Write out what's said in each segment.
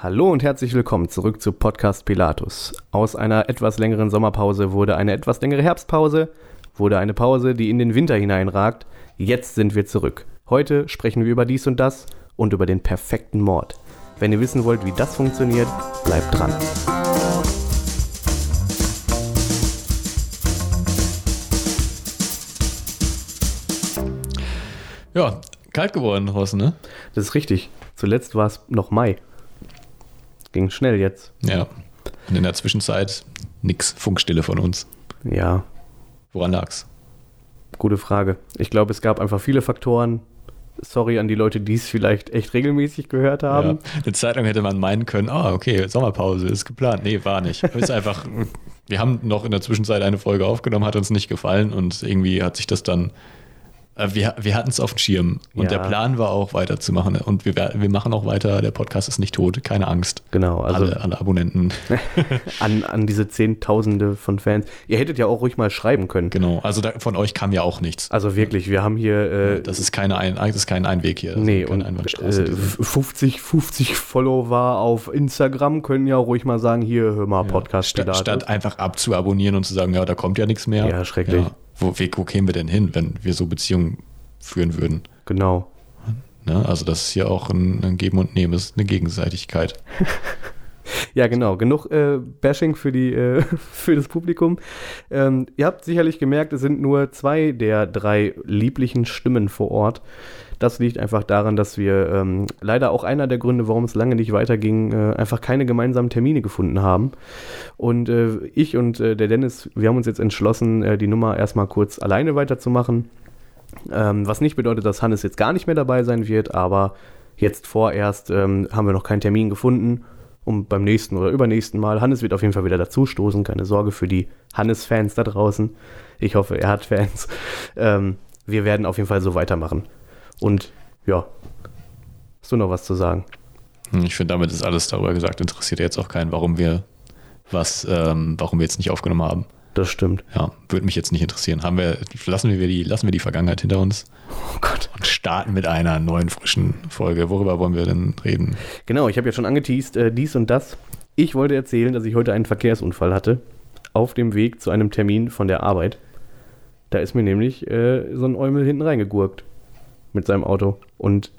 Hallo und herzlich willkommen zurück zu Podcast Pilatus. Aus einer etwas längeren Sommerpause wurde eine etwas längere Herbstpause, wurde eine Pause, die in den Winter hineinragt. Jetzt sind wir zurück. Heute sprechen wir über dies und das und über den perfekten Mord. Wenn ihr wissen wollt, wie das funktioniert, bleibt dran. Ja, kalt geworden draußen, ne? Das ist richtig. Zuletzt war es noch Mai. Ging schnell jetzt. Ja. Und in der Zwischenzeit nix, Funkstille von uns. Ja, Woran lag's? gute Frage. Ich glaube, es gab einfach viele Faktoren. Sorry an die Leute, die es vielleicht echt regelmäßig gehört haben. Ja, eine Zeit lang hätte man meinen können, ah, okay, Sommerpause ist geplant. Nee, war nicht. Ist einfach, wir haben noch in der Zwischenzeit eine Folge aufgenommen, hat uns nicht gefallen und irgendwie hat sich das dann, wir, wir hatten es auf dem Schirm und Ja. der Plan war auch weiterzumachen und wir, wir machen auch weiter, der Podcast ist nicht tot, keine Angst. Genau, also alle, alle Abonnenten. an, an diese Zehntausende von Fans. Ihr hättet ja auch ruhig mal schreiben können. genau, also da, von euch kam ja auch nichts. Also wirklich, wir haben hier äh, Das ist, keine ein, das ist kein Einweg hier. nee, und Einbahnstraße. äh, 50, 50 Follower auf Instagram können ja ruhig mal sagen, hier, hör mal, Podcast statt, statt einfach abzuabonnieren und zu sagen, ja, da kommt ja nichts mehr. Ja, schrecklich. Wo, wie, wo kämen wir denn hin, wenn wir so Beziehungen führen würden? Genau. Ne? Also das ist hier auch ein, ein Geben und Nehmen, ist eine Gegenseitigkeit. Ja, genau. Genug äh, Bashing für, die, äh, für das Publikum. Ähm, ihr habt sicherlich gemerkt, es sind nur zwei der drei lieblichen Stimmen vor Ort. Das liegt einfach daran, dass wir ähm, leider auch einer der Gründe, warum es lange nicht weiterging, äh, einfach keine gemeinsamen Termine gefunden haben. Und äh, ich und äh, der Dennis, wir haben uns jetzt entschlossen, äh, die Nummer erstmal kurz alleine weiterzumachen. Ähm, was nicht bedeutet, dass Hannes jetzt gar nicht mehr dabei sein wird, aber jetzt vorerst ähm, haben wir noch keinen Termin gefunden. Und beim nächsten oder übernächsten Mal, Hannes wird auf jeden Fall wieder dazustoßen. Keine Sorge für die Hannes-Fans da draußen. Ich hoffe, er hat Fans. Ähm, wir werden auf jeden Fall so weitermachen. Und ja, hast du noch was zu sagen? Hm, Ich finde, damit ist alles darüber gesagt. Interessiert jetzt auch keinen, warum wir was, ähm, warum wir jetzt nicht aufgenommen haben. Das stimmt. Ja, würde mich jetzt nicht interessieren. Haben wir, lassen wir die, lassen wir die Vergangenheit hinter uns Oh Gott. und starten mit einer neuen frischen Folge. Worüber wollen wir denn reden? Genau, ich habe ja schon angeteased, äh, dies und das. Ich wollte erzählen, dass ich heute einen Verkehrsunfall hatte. Auf dem Weg zu einem Termin von der Arbeit. Da ist mir nämlich äh, so ein Eumel hinten reingegurkt. Mit seinem Auto. Und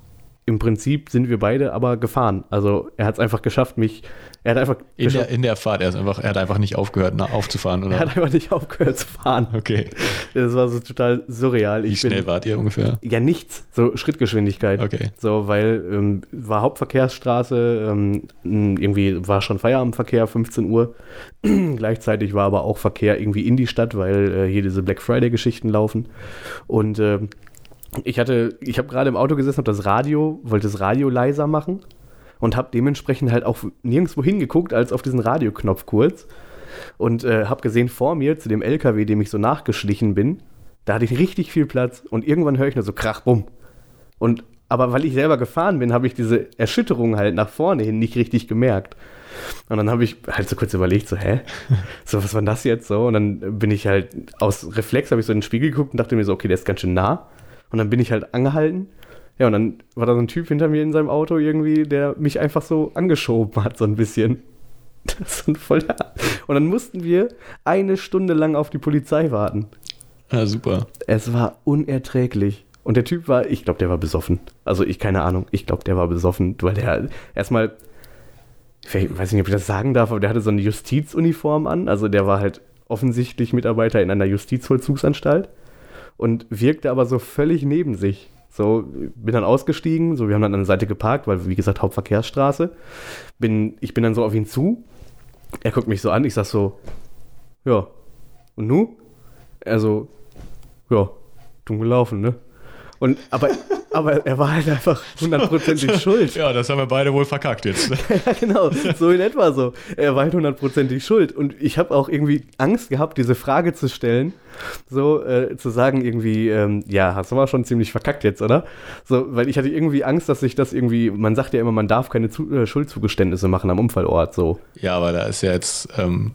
im Prinzip sind wir beide aber gefahren. Also er hat es einfach geschafft, mich. Er hat einfach, In der, in der Fahrt, er, ist einfach, er hat einfach nicht aufgehört, na, aufzufahren. er hat Oder? einfach nicht aufgehört zu fahren. Okay. Das war so total surreal. Wie Ich bin, schnell wart ihr ungefähr? Ja, nichts. So Schrittgeschwindigkeit. Okay. So, weil ähm, war Hauptverkehrsstraße, ähm, irgendwie war schon Feierabendverkehr, 15 Uhr. Gleichzeitig war aber auch Verkehr irgendwie in die Stadt, weil äh, hier diese Black Friday-Geschichten laufen. Und ähm, ich hatte, ich habe gerade im Auto gesessen, habe das Radio, wollte das Radio leiser machen und habe dementsprechend halt auch nirgendwo hingeguckt, als auf diesen Radioknopf kurz. Und äh, habe gesehen, vor mir zu dem LKW, dem ich so nachgeschlichen bin, da hatte ich richtig viel Platz und irgendwann höre ich nur so krach, bumm. Und aber weil ich selber gefahren bin, habe ich diese Erschütterung halt nach vorne hin nicht richtig gemerkt. Und dann habe ich halt so kurz überlegt, so, hä? So, was war denn das jetzt so? Und dann bin ich halt aus Reflex, habe ich so in den Spiegel geguckt und dachte mir so, okay, der ist ganz schön nah. Und dann bin ich halt angehalten. Ja, und dann war da so ein Typ hinter mir in seinem Auto irgendwie, der mich einfach so angeschoben hat, so ein bisschen. Das ist ein voller. Und dann mussten wir eine Stunde lang auf die Polizei warten. Ja, super. Es war unerträglich. Und der Typ war, ich glaube, der war besoffen. Also ich, keine Ahnung, ich glaube, der war besoffen, weil der erstmal, ich weiß nicht, ob ich das sagen darf, aber der hatte so eine Justizuniform an. Also der war halt offensichtlich Mitarbeiter in einer Justizvollzugsanstalt und wirkte aber so völlig neben sich. So, bin dann ausgestiegen, so, wir haben dann an der Seite geparkt, weil, wie gesagt, Hauptverkehrsstraße. Bin, ich bin dann so auf ihn zu. Er guckt mich so an, ich sag so, ja, und nu? Er so, ja, dumm gelaufen, ne? Und, aber, aber er war halt einfach hundertprozentig schuld. Ja, das haben wir beide wohl verkackt jetzt. Ja, genau, so in etwa so. Er war halt hundertprozentig schuld. Und ich habe auch irgendwie Angst gehabt, diese Frage zu stellen, so äh, zu sagen irgendwie, ähm, ja, hast du mal schon ziemlich verkackt jetzt, oder? So, weil ich hatte irgendwie Angst, dass sich das irgendwie, man sagt ja immer, man darf keine zu, äh, Schuldzugeständnisse machen am Unfallort, so. Ja, aber da ist ja jetzt ähm,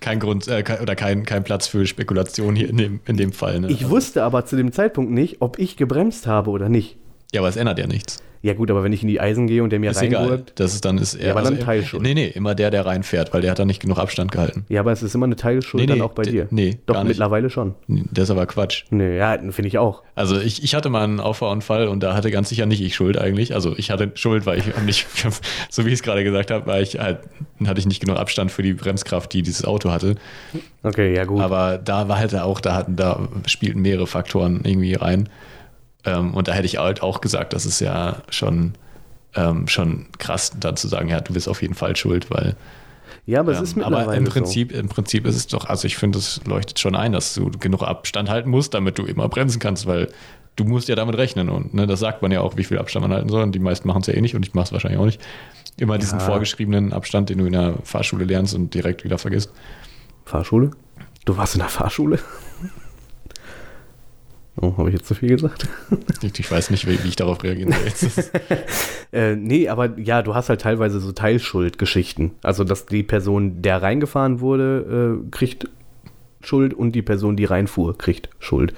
kein Grund äh, kein, oder kein, kein Platz für Spekulation hier in dem, in dem Fall. Ne? Ich wusste aber zu dem Zeitpunkt nicht, ob ich gebremst habe oder nicht. Ja, aber es ändert ja nichts. Ja gut, aber wenn ich in die Eisen gehe und der mir Ist egal. Das ist dann ist er. Ja, aber dann also, Teilschuld. Nee, nee, immer der, der reinfährt, weil der hat dann nicht genug Abstand gehalten. Ja, aber es ist immer eine Teilschuld Nee, dann nee, auch bei dir. nee, Doch, mittlerweile schon. Das ist aber Quatsch. Nee, ja, finde ich auch. Also ich, ich hatte mal einen Auffahrunfall und da hatte ganz sicher nicht ich Schuld eigentlich. Also ich hatte Schuld, weil ich nicht, so wie ich es gerade gesagt habe, weil ich halt, hatte ich nicht genug Abstand für die Bremskraft, die dieses Auto hatte. Okay, ja gut. Aber da war halt auch, da hatten, da spielten mehrere Faktoren irgendwie rein. Ähm, und da hätte ich halt auch gesagt, das ist ja schon, ähm, schon krass, dann zu sagen, ja, du bist auf jeden Fall schuld, weil ja, aber es ähm, ist mittlerweile aber im Prinzip, im Prinzip ist es doch, also ich finde, es leuchtet schon ein, dass du genug Abstand halten musst, damit du immer bremsen kannst, weil du musst ja damit rechnen und ne, das sagt man ja auch, wie viel Abstand man halten soll und die meisten machen es ja eh nicht und ich mache es wahrscheinlich auch nicht. Immer diesen Ja. vorgeschriebenen Abstand, den du in der Fahrschule lernst und direkt wieder vergisst. so. Fahrschule? Du warst in der Fahrschule? Oh, habe ich jetzt zu viel gesagt? Ich, ich weiß nicht, wie, wie ich darauf reagieren soll. Äh, nee, aber ja, du hast halt teilweise so Teilschuldgeschichten. Also, dass die Person, der reingefahren wurde, äh, kriegt Schuld und die Person, die reinfuhr, kriegt Schuld.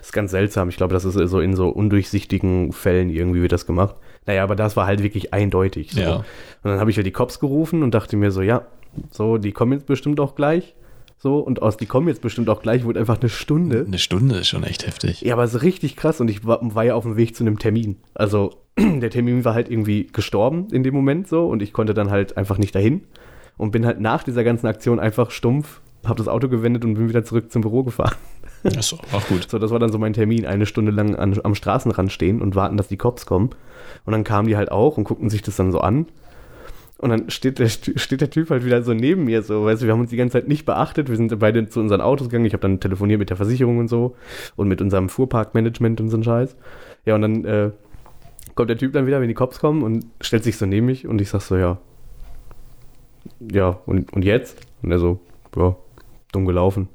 ist ganz seltsam. Ich glaube, das ist so in so undurchsichtigen Fällen irgendwie wird das gemacht. Naja, aber das war halt wirklich eindeutig. So. Ja. Und dann habe ich halt die Cops gerufen und dachte mir so, ja, so, die kommen jetzt bestimmt auch gleich. So, und aus die kommen jetzt bestimmt auch gleich, wurde einfach eine Stunde. Eine Stunde ist schon echt heftig. Ja, aber es ist richtig krass und ich war, war ja auf dem Weg zu einem Termin. Also der Termin war halt irgendwie gestorben in dem Moment so und ich konnte dann halt einfach nicht dahin und bin halt nach dieser ganzen Aktion einfach stumpf, habe das Auto gewendet und bin wieder zurück zum Büro gefahren. Ist auch gut. So, das war dann so mein Termin, eine Stunde lang an, am Straßenrand stehen und warten, dass die Cops kommen. Und dann kamen die halt auch und guckten sich das dann so an. Und dann steht der, steht der Typ halt wieder so neben mir, so, weißt du, wir haben uns die ganze Zeit nicht beachtet, wir sind beide zu unseren Autos gegangen, ich habe dann telefoniert mit der Versicherung und so und mit unserem Fuhrparkmanagement und so ein Scheiß. Ja, und dann äh, kommt der Typ dann wieder, wenn die Cops kommen und stellt sich so neben mich und ich sag so, ja, ja, und, und jetzt? Und er so, ja, dumm gelaufen.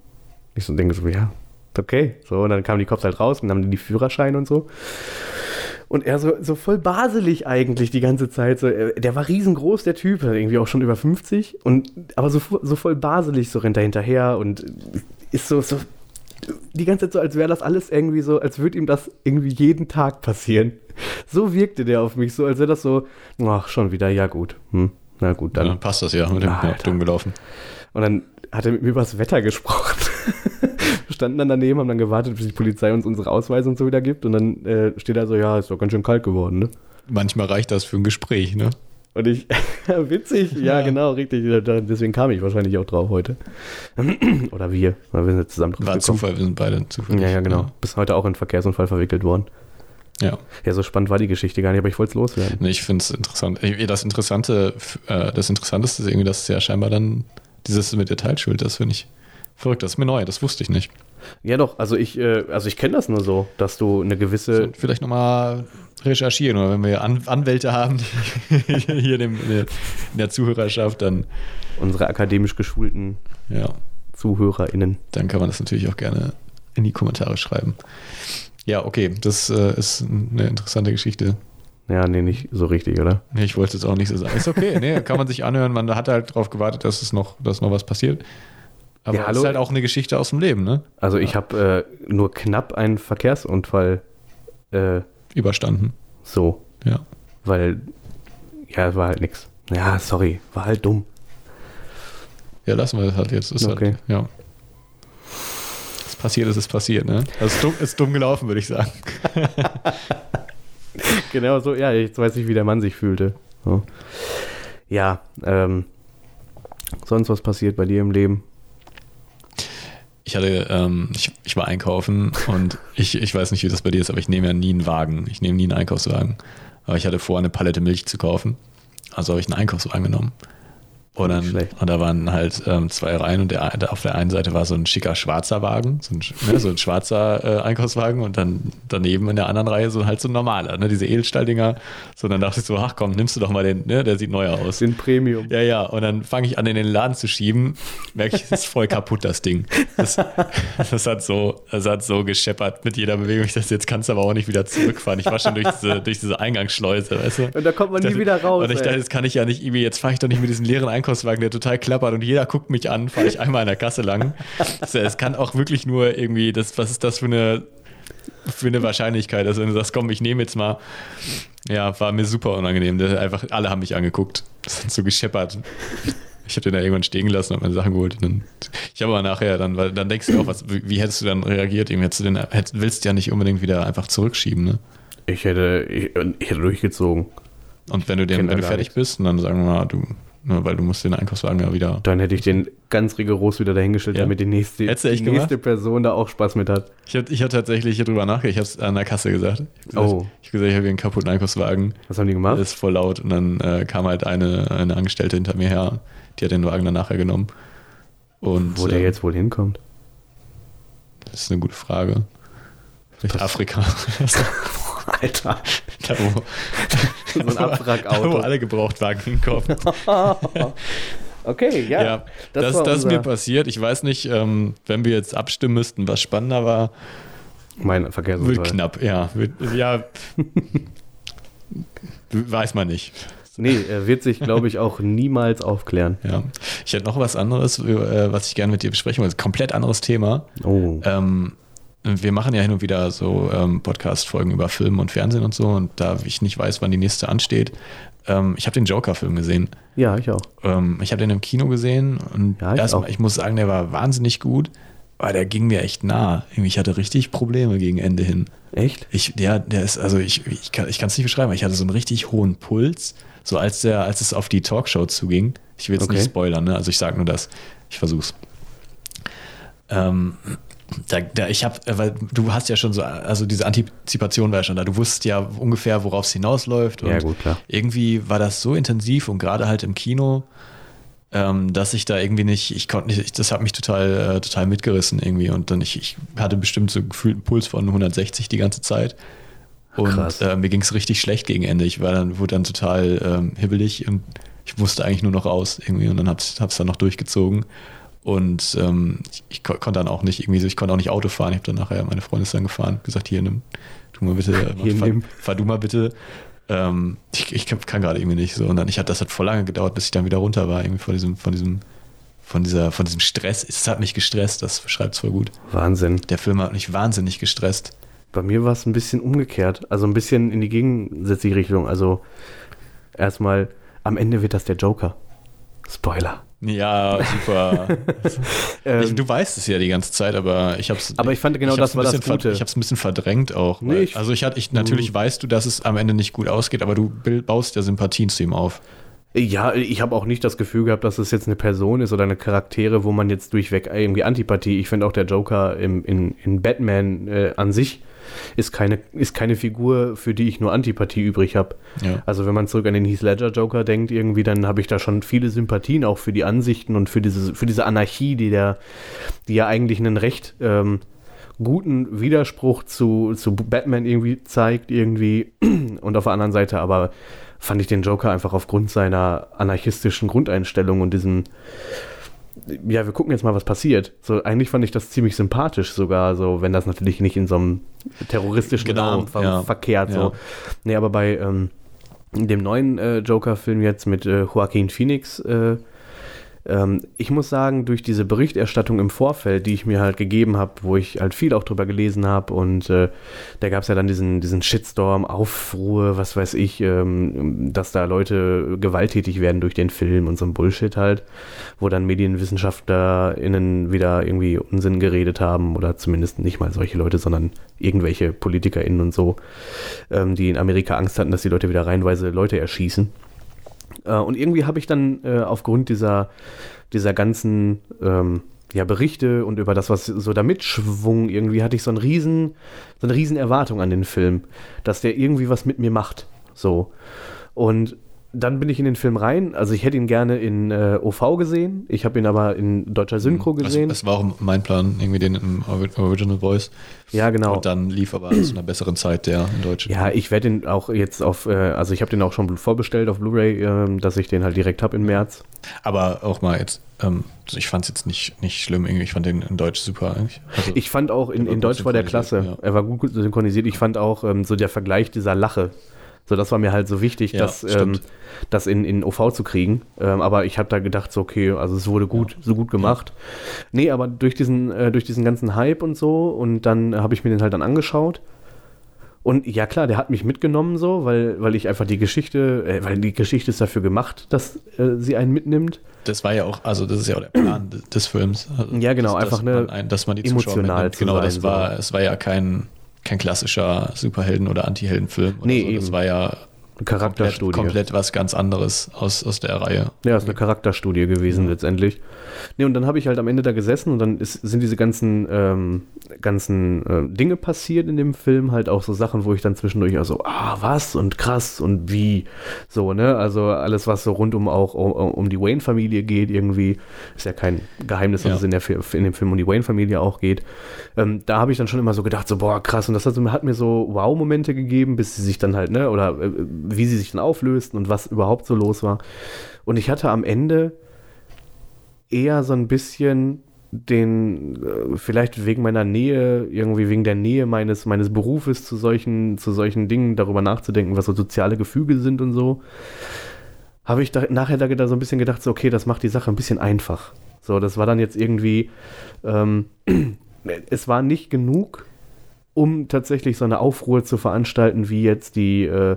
Ich so denke so, ja, okay. So, und dann kamen die Cops halt raus und haben die Führerschein und so. Und er so, so voll baselig eigentlich die ganze Zeit. So, er- der war riesengroß, der Typ, irgendwie auch schon über 50. Und, aber so, so voll baselig, so rennt er hinterher und ist so, so die ganze Zeit so, als wäre das alles irgendwie so, als würde ihm das irgendwie jeden Tag passieren. So wirkte der auf mich, so als wäre das so, ach, schon wieder, ja gut. Hm, na gut, dann. Dann passt das ja mit dem ja, Alter. dumm gelaufen. Und dann hat er mit mir über das Wetter gesprochen. Standen dann daneben, haben dann gewartet, bis die Polizei uns unsere Ausweise und so wieder gibt. Und dann äh, steht er so, ja, ist doch ganz schön kalt geworden, ne? Manchmal reicht das für ein Gespräch, ne? Und ich, witzig, ja, Ja. genau, richtig. Deswegen kam ich wahrscheinlich auch drauf heute. Oder wir, weil wir sind jetzt zusammen drauf War gekommen. Zufall, wir sind beide zufällig. Ja, ja, genau. Bis heute auch in Verkehrsunfall verwickelt worden. Ja. Ja, so spannend war die Geschichte gar nicht, aber ich wollte es loswerden. Nee, ich finde es interessant. Das Interessante, äh, das Interessanteste ist irgendwie, dass es ja scheinbar dann dieses mit der Teilschuld, das finde ich verrückt. Das ist mir neu, das wusste ich nicht. Ja, doch, also ich, äh, also ich kenne das nur so, dass du eine gewisse. So, vielleicht nochmal recherchieren oder wenn wir An Anwälte haben hier in der Zuhörerschaft, dann, unsere akademisch geschulten ja, ZuhörerInnen. dann kann man das natürlich auch gerne in die Kommentare schreiben. Ja, okay, das äh, ist eine interessante Geschichte. Ja, nee, nicht so richtig, oder? Nee, Ich wollte es auch nicht so sagen. Ist okay, nee, kann man sich anhören. Man hat halt darauf gewartet, dass es noch, dass noch was passiert. Aber Ja, hallo? ist halt auch eine Geschichte aus dem Leben, ne? Also ich habe äh, nur knapp einen Verkehrsunfall äh, Überstanden. so, Ja. weil, ja, war halt nix. Ja, sorry, war halt dumm. Ja, lassen wir das halt jetzt. Ist Okay. Halt, ja. Es passiert, es ist passiert, ne? Also ist dumm, ist dumm gelaufen, würde ich sagen. Genau so, ja, jetzt weiß ich, wie der Mann sich fühlte. So. Ja, ähm, sonst was passiert bei dir im Leben? Ich hatte, ähm, ich, ich war einkaufen und ich, ich weiß nicht, wie das bei dir ist, aber ich nehme ja nie einen Wagen. Ich nehme nie einen Einkaufswagen. Aber ich hatte vor, eine Palette Milch zu kaufen. Also habe ich einen Einkaufswagen genommen. Und, dann, und da waren halt ähm, zwei Reihen und der, der, auf der einen Seite war so ein schicker schwarzer Wagen, so ein, ne, so ein schwarzer äh, Einkaufswagen und dann daneben in der anderen Reihe so halt so ein normaler, ne, diese Edelstahldinger. So, dann dachte ich so, ach komm, nimmst du doch mal den, ne, der sieht neuer aus. Den Premium. Ja, ja, und dann fange ich an, in den Laden zu schieben, merke ich, es ist voll kaputt, das Ding. Das, das, hat so, das hat so gescheppert mit jeder Bewegung. Ich dachte, jetzt kannst du aber auch nicht wieder zurückfahren. Ich war schon durch diese, durch diese Eingangsschleuse, weißt du? Und da kommt man Ich nie dachte- wieder raus. Und ich ey. dachte, jetzt kann ich ja nicht irgendwie, jetzt fahre ich doch nicht mit diesem leeren Einkaufswagen, der total klappert und jeder guckt mich an, fahre ich einmal an der Kasse lang. Also, es kann auch wirklich nur irgendwie, das, was ist das für eine für eine Wahrscheinlichkeit, dass wenn du sagst, komm, ich nehme jetzt mal, ja, war mir super unangenehm. Einfach alle haben mich angeguckt. Das hat so gescheppert. Ich habe den da irgendwann stehen gelassen und meine Sachen geholt. Dann, ich habe aber nachher dann, weil dann denkst du auch, was, wie, wie hättest du dann reagiert? Irgendwie hättest du den, hättest, willst du ja nicht unbedingt wieder einfach zurückschieben, ne? Ich hätte, ich, ich hätte durchgezogen. Und wenn du, den, wenn du fertig nichts. bist, und dann sagen wir mal, du, ne, weil du musst den Einkaufswagen ja wieder. Dann hätte ich den ganz rigoros wieder dahingestellt, ja. damit die nächste, die nächste Person da auch Spaß mit hat. Ich habe ich hab tatsächlich hier drüber nachgedacht, ich habe es an der Kasse gesagt. Ich hab oh. ich habe gesagt, ich habe hier einen kaputten Einkaufswagen. Was haben die gemacht? Das ist voll laut. Und dann äh, kam halt eine, eine Angestellte hinter mir her, die hat den Wagen dann nachher genommen. Und, Wo der äh, jetzt wohl hinkommt? Das ist eine gute Frage. Vielleicht das Afrika. Alter. Da, wo, so ein Abwrackauto. Da, wo alle Gebrauchtwagen hinkommen. okay, ja. ja das, das, das ist mir passiert. Ich weiß nicht, ähm, wenn wir jetzt abstimmen müssten, was spannender war. Mein Verkehrsunfall. Wird knapp, ja. Wird, ja. weiß man nicht. Nee, er wird sich, glaube ich, auch niemals aufklären. Ja. Ich hätte noch was anderes, äh, was ich gerne mit dir besprechen wollte. Komplett anderes Thema. Oh. Ähm, wir machen ja hin und wieder so ähm, Podcast-Folgen über Film und Fernsehen und so. Und da ich nicht weiß, wann die nächste ansteht, ähm, ich habe den Joker-Film gesehen. Ja, ich auch. Ähm, ich habe den im Kino gesehen und ja, ich, erstmal, ich muss sagen, der war wahnsinnig gut, aber der ging mir echt nah. Ich hatte richtig Probleme gegen Ende hin. Echt? Ich, der, der ist, also ich, ich kann es nicht beschreiben, ich hatte so einen richtig hohen Puls, so als der, als es auf die Talkshow zuging. Ich will jetzt okay. nicht spoilern, ne? Also ich sage nur das. Ich versuch's. Ähm, da, da, ich habe, äh, weil du hast ja schon so, also diese Antizipation war ja schon da. Du wusstest ja ungefähr, worauf es hinausläuft. ja, gut, klar. Irgendwie war das so intensiv und gerade halt im Kino, ähm, dass ich da irgendwie nicht, ich konnte nicht, ich, das hat mich total, äh, total mitgerissen irgendwie. Und dann ich, ich hatte bestimmt so gefühlt einen Puls von 160 die ganze Zeit. Und äh, mir ging es richtig schlecht gegen Ende. Ich war dann, wurde dann total ähm, hibbelig und ich musste eigentlich nur noch raus irgendwie und dann hab's, hab's dann noch durchgezogen. Und ähm, ich, ich konnte dann auch nicht irgendwie so, ich konnte auch nicht Auto fahren. Ich habe dann nachher, meine Freundin ist dann gefahren, gesagt, hier nimm, tu mal bitte, hier fahr, fahr, du mal bitte. Ähm, ich, ich kann gerade irgendwie nicht so. Und dann, ich hat, das hat voll lange gedauert, bis ich dann wieder runter war, irgendwie von diesem, von diesem, von dieser, von diesem Stress. Es hat mich gestresst, das beschreibt es voll gut. Wahnsinn. Der Film hat mich wahnsinnig gestresst. Bei mir war es ein bisschen umgekehrt, also ein bisschen in die gegensätzliche Richtung. Also erstmal, am Ende wird das der Joker. Spoiler. Ja, super. ähm, ich, du weißt es ja die ganze Zeit, aber ich habe es. Aber ich fand genau das war das Gute. Ich habe es ein bisschen verdrängt auch. Nee, ich, also ich hatte, ich natürlich mhm. weißt du, dass es am Ende nicht gut ausgeht, aber du baust ja Sympathien zu ihm auf. Ja, ich habe auch nicht das Gefühl gehabt, dass es jetzt eine Person ist oder eine Charaktere, wo man jetzt durchweg irgendwie Antipathie. Ich finde auch der Joker im, in, in Batman äh, an sich ist keine, ist keine Figur, für die ich nur Antipathie übrig habe. Ja. Also wenn man zurück an den Heath Ledger Joker denkt, irgendwie, dann habe ich da schon viele Sympathien auch für die Ansichten und für diese, für diese Anarchie, die der, die ja eigentlich einen recht ähm, guten Widerspruch zu, zu Batman irgendwie zeigt, irgendwie. Und auf der anderen Seite aber fand ich den Joker einfach aufgrund seiner anarchistischen Grundeinstellung und diesem ja, wir gucken jetzt mal, was passiert. So, eigentlich fand ich das ziemlich sympathisch sogar, so, wenn das natürlich nicht in so einem terroristischen genau, Rahmen ver ja, verkehrt. Ja. So. Nee, aber bei ähm, dem neuen äh, Joker-Film jetzt mit äh, Joaquin Phoenix äh, ähm, ich muss sagen, durch diese Berichterstattung im Vorfeld, die ich mir halt gegeben habe, wo ich halt viel auch drüber gelesen habe und äh, da gab es ja dann diesen, diesen Shitstorm, Aufruhr, was weiß ich, ähm, dass da Leute gewalttätig werden durch den Film und so ein Bullshit halt, wo dann MedienwissenschaftlerInnen wieder irgendwie Unsinn geredet haben oder zumindest nicht mal solche Leute, sondern irgendwelche PolitikerInnen und so, ähm, die in Amerika Angst hatten, dass die Leute wieder reihenweise Leute erschießen. Äh, und irgendwie habe ich dann äh, aufgrund dieser, dieser ganzen ähm, ja, Berichte und über das, was so da mitschwung, irgendwie hatte ich so, einen riesen, so eine riesen Erwartung an den Film, dass der irgendwie was mit mir macht. So. Und dann bin ich in den Film rein. Also ich hätte ihn gerne in äh, OV gesehen. Ich habe ihn aber in deutscher Synchro gesehen. Das, das, war auch mein Plan, irgendwie den im Original Voice. Ja, genau. Und dann lief aber zu einer besseren Zeit der in Deutsch. Ja, ich werde den auch jetzt auf, äh, also ich habe den auch schon vorbestellt auf Blu-ray, äh, dass ich den halt direkt habe im März. Aber auch mal jetzt, ähm, ich fand es jetzt nicht, nicht schlimm irgendwie. Ich fand den in Deutsch super eigentlich. Also, ich fand auch, in, in Deutsch war der klasse. Ja. Er war gut synchronisiert. Ich fand auch ähm, so der Vergleich dieser Lache so, das war mir halt so wichtig, ja, das, ähm, das in, in OV zu kriegen. Ähm, aber ich habe da gedacht, so, okay, also es wurde gut, ja. so gut gemacht. Ja. Nee, aber durch diesen, äh, durch diesen ganzen Hype und so, und dann habe ich mir den halt dann angeschaut. Und ja klar, der hat mich mitgenommen so, weil, weil ich einfach die Geschichte, äh, weil die Geschichte ist dafür gemacht, dass äh, sie einen mitnimmt. Das war ja auch, also das ist ja auch der Plan des, Films. Also Ja, genau, dass, einfach dass eine man, ein, dass man die Zuschauer emotional mitnimmt. zu Genau, sein, das war, so. es war ja kein, kein klassischer Superhelden- oder Antiheldenfilm. Oder Nee, so. Das war ja Eine komplett, Charakterstudie. komplett was ganz anderes aus, aus der Reihe. Ja, ist eine Charakterstudie gewesen letztendlich. Nee, und dann habe ich halt am Ende da gesessen und dann ist, sind diese ganzen, ähm, ganzen äh, Dinge passiert in dem Film, halt auch so Sachen, wo ich dann zwischendurch auch so, ah, was und krass und wie, so, ne, also alles, was so rund um auch um, um die Wayne-Familie geht, irgendwie, ist ja kein Geheimnis, dass Ja. es in, der, in dem Film um die Wayne-Familie auch geht. Ähm, da habe ich dann schon immer so gedacht, so, boah, krass, und das hat, hat mir so Wow-Momente gegeben, bis sie sich dann halt, ne, oder äh, wie sie sich dann auflösten und was überhaupt so los war. Und ich hatte am Ende eher so ein bisschen den, äh, vielleicht wegen meiner Nähe, irgendwie wegen der Nähe meines, meines Berufes zu solchen, zu solchen Dingen, darüber nachzudenken, was so soziale Gefüge sind und so, habe ich da, nachher da, da so ein bisschen gedacht, so, okay, das macht die Sache ein bisschen einfach. So, das war dann jetzt irgendwie, ähm, es war nicht genug, um tatsächlich so eine Aufruhr zu veranstalten, wie jetzt die äh,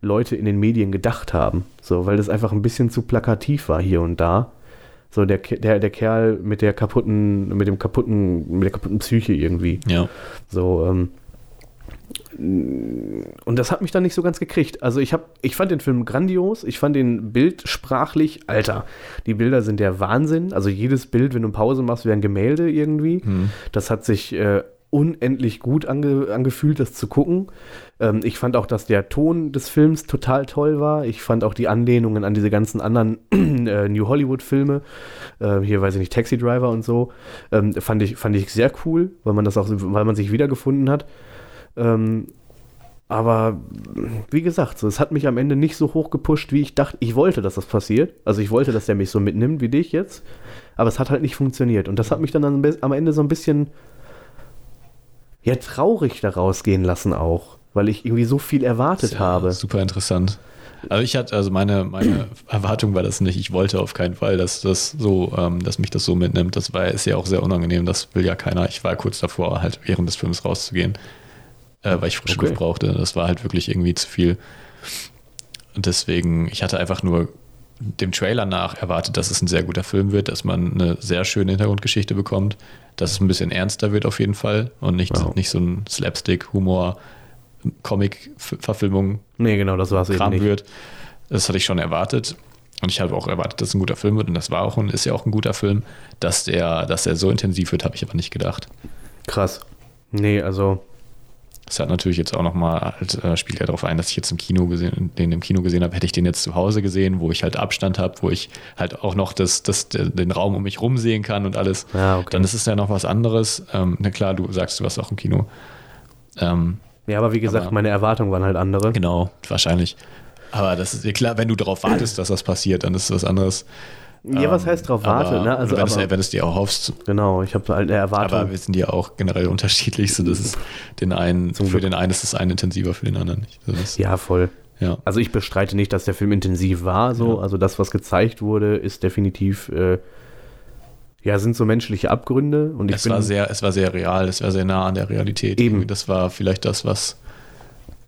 Leute in den Medien gedacht haben. So, weil das einfach ein bisschen zu plakativ war hier und da. So, der, der, der Kerl mit der kaputten, mit dem kaputten, mit der kaputten Psyche irgendwie. Ja. So, ähm, und das hat mich dann nicht so ganz gekriegt. Also ich habe, ich fand den Film grandios. Ich fand den bildsprachlich, Alter, die Bilder sind der Wahnsinn. Also jedes Bild, wenn du Pause machst, wäre ein Gemälde irgendwie. Das hat sich äh, unendlich gut ange, angefühlt, das zu gucken. Ähm, ich fand auch, dass der Ton des Films total toll war. Ich fand auch die Anlehnungen an diese ganzen anderen äh, New Hollywood-Filme, äh, hier weiß ich nicht, Taxi Driver und so, ähm, fand, ich, fand ich sehr cool, weil man das auch, weil man sich wiedergefunden hat. Ähm, aber wie gesagt, so, es hat mich am Ende nicht so hoch gepusht, wie ich dachte. Ich wollte, dass das passiert. Also ich wollte, dass der mich so mitnimmt wie dich jetzt. Aber es hat halt nicht funktioniert. Und das hat mich dann am Ende so ein bisschen ja, traurig da rausgehen lassen auch. Weil ich irgendwie so viel erwartet Ja, habe. Super interessant. Also ich hatte, also meine, meine Erwartung war das nicht. Ich wollte auf keinen Fall, dass das so, ähm, dass mich das so mitnimmt. Das war ist ja auch sehr unangenehm. Das will ja keiner. Ich war kurz davor, halt während des Films rauszugehen, äh, weil ich frische Okay. Luft brauchte. Das war halt wirklich irgendwie zu viel. Und deswegen, ich hatte einfach nur dem Trailer nach erwartet, dass es ein sehr guter Film wird, dass man eine sehr schöne Hintergrundgeschichte bekommt, dass es ein bisschen ernster wird auf jeden Fall und nicht, Wow. nicht so ein Slapstick-Humor, Comic-Verfilmung Nee, genau, das war es eben nicht. wird. Das hatte ich schon erwartet. Und ich habe auch erwartet, dass es ein guter Film wird. Und das war auch und ist ja auch ein guter Film. Dass der, dass der so intensiv wird, habe ich aber nicht gedacht. Krass. Nee, also, Das hat natürlich jetzt auch nochmal, halt, äh, spielt ja darauf ein, dass ich jetzt im Kino gesehen, den im Kino gesehen habe, hätte ich den jetzt zu Hause gesehen, wo ich halt Abstand habe, wo ich halt auch noch das, das, den Raum um mich rum sehen kann und alles. Ja, okay. Dann ist es ja noch was anderes. Ähm, na klar, du sagst, du warst auch im Kino. Ähm, ja, aber wie gesagt, Aber- meine Erwartungen waren halt andere. Genau, wahrscheinlich. Aber das ist ja klar, wenn du darauf wartest, dass das passiert, dann ist es was anderes. Ja, was heißt drauf warte, aber, ne? Also, wenn, aber, es, wenn es dir auch hoffst. genau, ich habe halt eine Erwartung. Aber wir sind ja auch generell unterschiedlich. So, das ist den einen, Zum für Glück. den einen ist das eine intensiver, für den anderen nicht. So, ja, voll. ja. Also ich bestreite nicht, dass der Film intensiv war, so. Ja. Also das, was gezeigt wurde, ist definitiv, äh, ja, sind so menschliche Abgründe. Und ich Es bin, war sehr, es war sehr real, es war sehr nah an der Realität. Eben. Das war vielleicht das, was,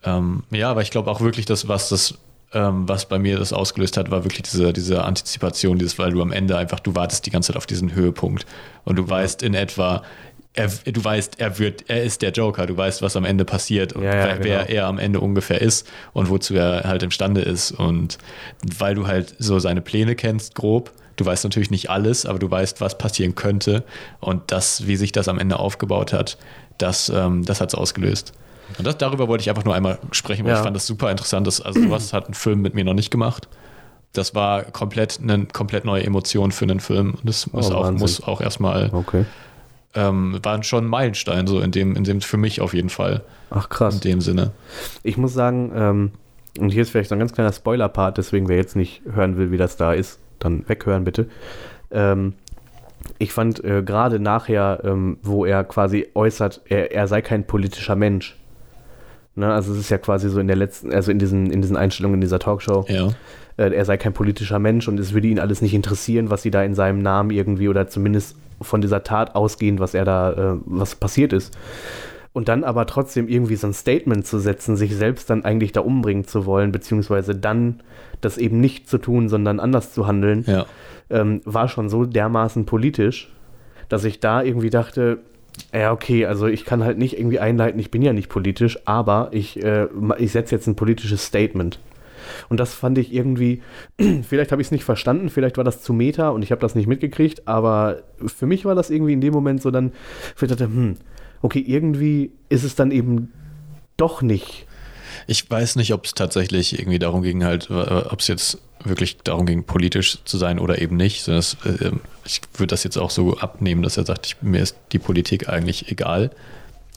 ähm, ja, aber ich glaube auch wirklich, das, was das, ähm, was bei mir das ausgelöst hat, war wirklich diese, diese Antizipation, dieses, weil du am Ende einfach, du wartest die ganze Zeit auf diesen Höhepunkt und du weißt in etwa, er, du weißt, er wird, er ist der Joker, du weißt, was am Ende passiert und Ja, ja, wer, wer genau. er am Ende ungefähr ist und wozu er halt imstande ist. Und weil du halt so seine Pläne kennst, grob, du weißt natürlich nicht alles, aber du weißt, was passieren könnte. Und das, wie sich das am Ende aufgebaut hat, das, ähm, das hat es ausgelöst. Und das, darüber wollte ich einfach nur einmal sprechen, weil Ja. ich fand das super interessant. Das, also sowas hat ein Film mit mir noch nicht gemacht. Das war komplett eine komplett neue Emotion für einen Film. Und das muss, Oh, auch, muss auch erstmal, Okay. ähm, war schon ein Meilenstein, so in dem, in dem für mich auf jeden Fall, Ach krass. in dem Sinne. Ich muss sagen, ähm, und hier ist vielleicht so ein ganz kleiner Spoiler-Part, deswegen wer jetzt nicht hören will, wie das da ist, dann weghören bitte. Ähm, ich fand äh, gerade nachher, ähm, wo er quasi äußert, er, er sei kein politischer Mensch. Ne, also es ist ja quasi so in der letzten, also in diesen, in diesen Einstellungen in dieser Talkshow, Ja. äh, er sei kein politischer Mensch und es würde ihn alles nicht interessieren, was sie da in seinem Namen irgendwie oder zumindest von dieser Tat ausgehend, was er da, äh, was passiert ist. Und dann aber trotzdem irgendwie so ein Statement zu setzen, sich selbst dann eigentlich da umbringen zu wollen, beziehungsweise dann das eben nicht zu tun, sondern anders zu handeln, Ja. ähm, war schon so dermaßen politisch, dass ich da irgendwie dachte, ja, okay, also ich kann halt nicht irgendwie einleiten, ich bin ja nicht politisch, aber ich, äh, ich setze jetzt ein politisches Statement. Und das fand ich irgendwie, vielleicht habe ich es nicht verstanden, vielleicht war das zu Meta und ich habe das nicht mitgekriegt, aber für mich war das irgendwie in dem Moment so dann, ich dachte, hm, okay, irgendwie ist es dann eben doch nicht. Ich weiß nicht, ob es tatsächlich irgendwie darum ging, halt, ob es jetzt wirklich darum ging, politisch zu sein oder eben nicht. Sondern es, äh, ich würde das jetzt auch so abnehmen, dass er sagt, ich, mir ist die Politik eigentlich egal.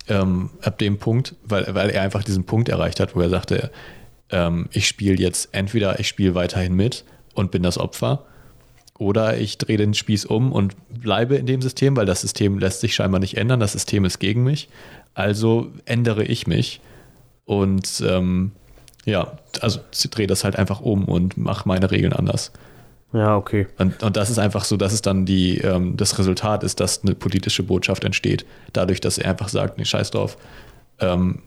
Ähm, ab dem Punkt, weil, weil er einfach diesen Punkt erreicht hat, wo er sagte, ähm, ich spiele jetzt entweder ich spiele weiterhin mit und bin das Opfer, oder ich drehe den Spieß um und bleibe in dem System, weil das System lässt sich scheinbar nicht ändern. Das System ist gegen mich. Also ändere ich mich und ähm, ja, also drehe das halt einfach um und mache meine Regeln anders. Ja, okay. Und, und das ist einfach so, dass es dann die, ähm, das Resultat ist, dass eine politische Botschaft entsteht. Dadurch, dass er einfach sagt, nee, scheiß drauf. Ähm,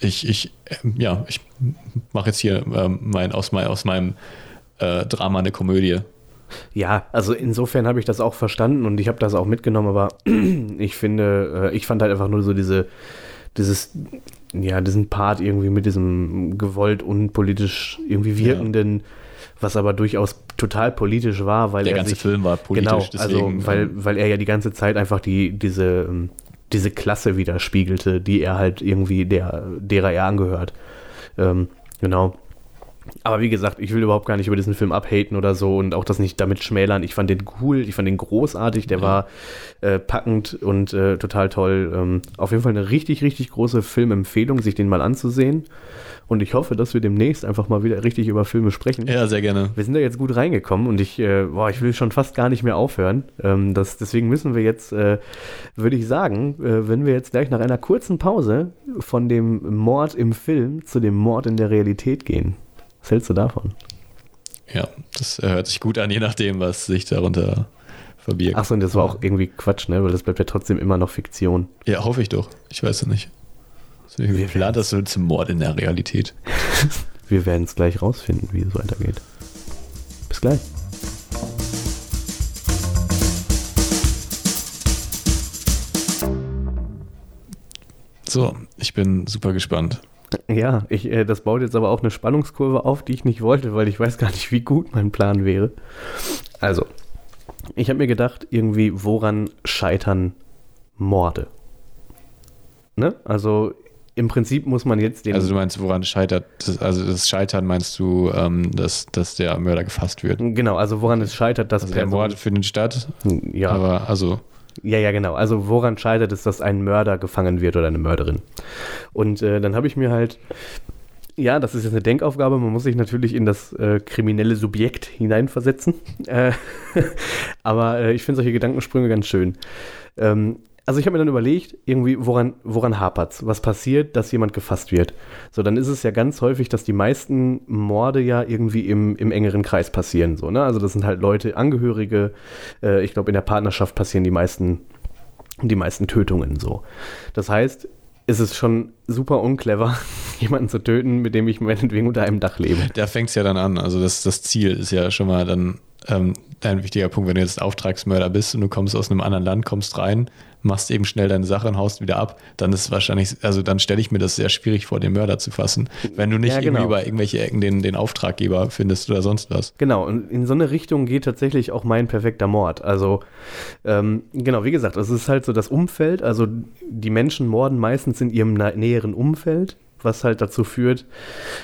ich, ich, ähm, ja, ich mache jetzt hier ähm, mein, aus, mein, aus meinem äh, Drama eine Komödie. Ja, also insofern habe ich das auch verstanden und ich habe das auch mitgenommen, aber ich finde, äh, ich fand halt einfach nur so diese, dieses, ja, diesen Part irgendwie mit diesem gewollt unpolitisch irgendwie wirkenden, was aber durchaus total politisch war, weil Der er ganze sich, Film war politisch, genau, deswegen, also weil, ähm, weil er ja die ganze Zeit einfach die, diese, ähm, diese Klasse widerspiegelte, die er halt irgendwie, der, derer er angehört. Ähm, genau. Aber wie gesagt, ich will überhaupt gar nicht über diesen Film abhaten oder so und auch das nicht damit schmälern. Ich fand den cool, ich fand den großartig, der war äh, packend und äh, total toll. Ähm, auf jeden Fall eine richtig, richtig große Filmempfehlung, sich den mal anzusehen. Und ich hoffe, dass wir demnächst einfach mal wieder richtig über Filme sprechen. Ja, sehr gerne. Wir sind da jetzt gut reingekommen und ich, äh, boah, ich will schon fast gar nicht mehr aufhören. Ähm, das, deswegen müssen wir jetzt, äh, würde ich sagen, äh, wenn wir jetzt gleich nach einer kurzen Pause von dem Mord im Film zu dem Mord in der Realität gehen. Was hältst du davon? Ja, das äh, hört sich gut an, je nachdem, was sich darunter verbirgt. Achso, und das war auch irgendwie Quatsch, ne? Weil das bleibt ja trotzdem immer noch Fiktion. Ja, hoffe ich doch. Ich weiß es nicht. Wie Wir plant das so zum Mord in der Realität? Wir werden es gleich rausfinden, wie es weitergeht. Bis gleich. So, ich bin super gespannt. Ja, ich, äh, das baut jetzt aber auch eine Spannungskurve auf, die ich nicht wollte, weil ich weiß gar nicht, wie gut mein Plan wäre. Also, ich habe mir gedacht, irgendwie, woran scheitern Morde? Ne? Also, im Prinzip muss man jetzt den. Also du meinst, woran scheitert, das, also das Scheitern meinst du, ähm, dass, dass der Mörder gefasst wird? genau, also woran es scheitert, dass Also der Mord findet statt, Ja, aber also, Ja, ja, genau. Also woran scheitert es, dass ein Mörder gefangen wird oder eine Mörderin? Und äh, dann habe ich mir halt, ja, das ist jetzt eine Denkaufgabe, man muss sich natürlich in das äh, kriminelle Subjekt hineinversetzen. Äh, aber äh, ich finde solche Gedankensprünge ganz schön. Ähm, also ich habe mir dann überlegt, irgendwie, woran, woran hapert's? Was passiert, dass jemand gefasst wird? So, dann ist es ja ganz häufig, dass die meisten Morde ja irgendwie im, im engeren Kreis passieren. So, ne? Also das sind halt Leute, Angehörige. Äh, ich glaube, in der Partnerschaft passieren die meisten, die meisten Tötungen so. Das heißt, ist es schon super unclever, jemanden zu töten, mit dem ich meinetwegen unter einem Dach lebe. da fängt es ja dann an. Also das, das Ziel ist ja schon mal dann ähm, ein wichtiger Punkt, wenn du jetzt Auftragsmörder bist und du kommst aus einem anderen Land, kommst rein, machst eben schnell deine Sache und haust wieder ab, dann ist wahrscheinlich, also dann stelle ich mir das sehr schwierig vor, den Mörder zu fassen. Wenn du nicht Ja, genau. irgendwie über irgendwelche Ecken den, den Auftraggeber findest oder sonst was. Genau, und in so eine Richtung geht tatsächlich auch mein perfekter Mord. Also, ähm, genau, wie gesagt, es ist halt so das Umfeld. Also, die Menschen morden meistens in ihrem näheren Umfeld, was halt dazu führt,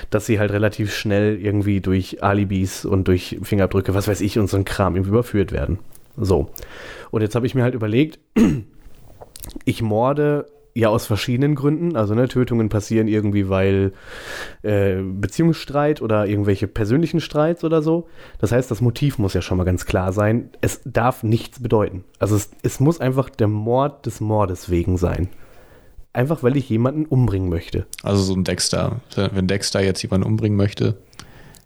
dass sie halt relativ schnell irgendwie durch Alibis und durch Fingerabdrücke, was weiß ich, und so ein Kram irgendwie überführt werden. So. Und jetzt habe ich mir halt überlegt, ich morde ja aus verschiedenen Gründen. Also ne, Tötungen passieren irgendwie, weil äh, Beziehungsstreit oder irgendwelche persönlichen Streits oder so. Das heißt, das Motiv muss ja schon mal ganz klar sein. Es darf nichts bedeuten. Also es, es muss einfach der Mord des Mordes wegen sein. Einfach weil ich jemanden umbringen möchte. Also so ein Dexter. Wenn Dexter jetzt jemanden umbringen möchte,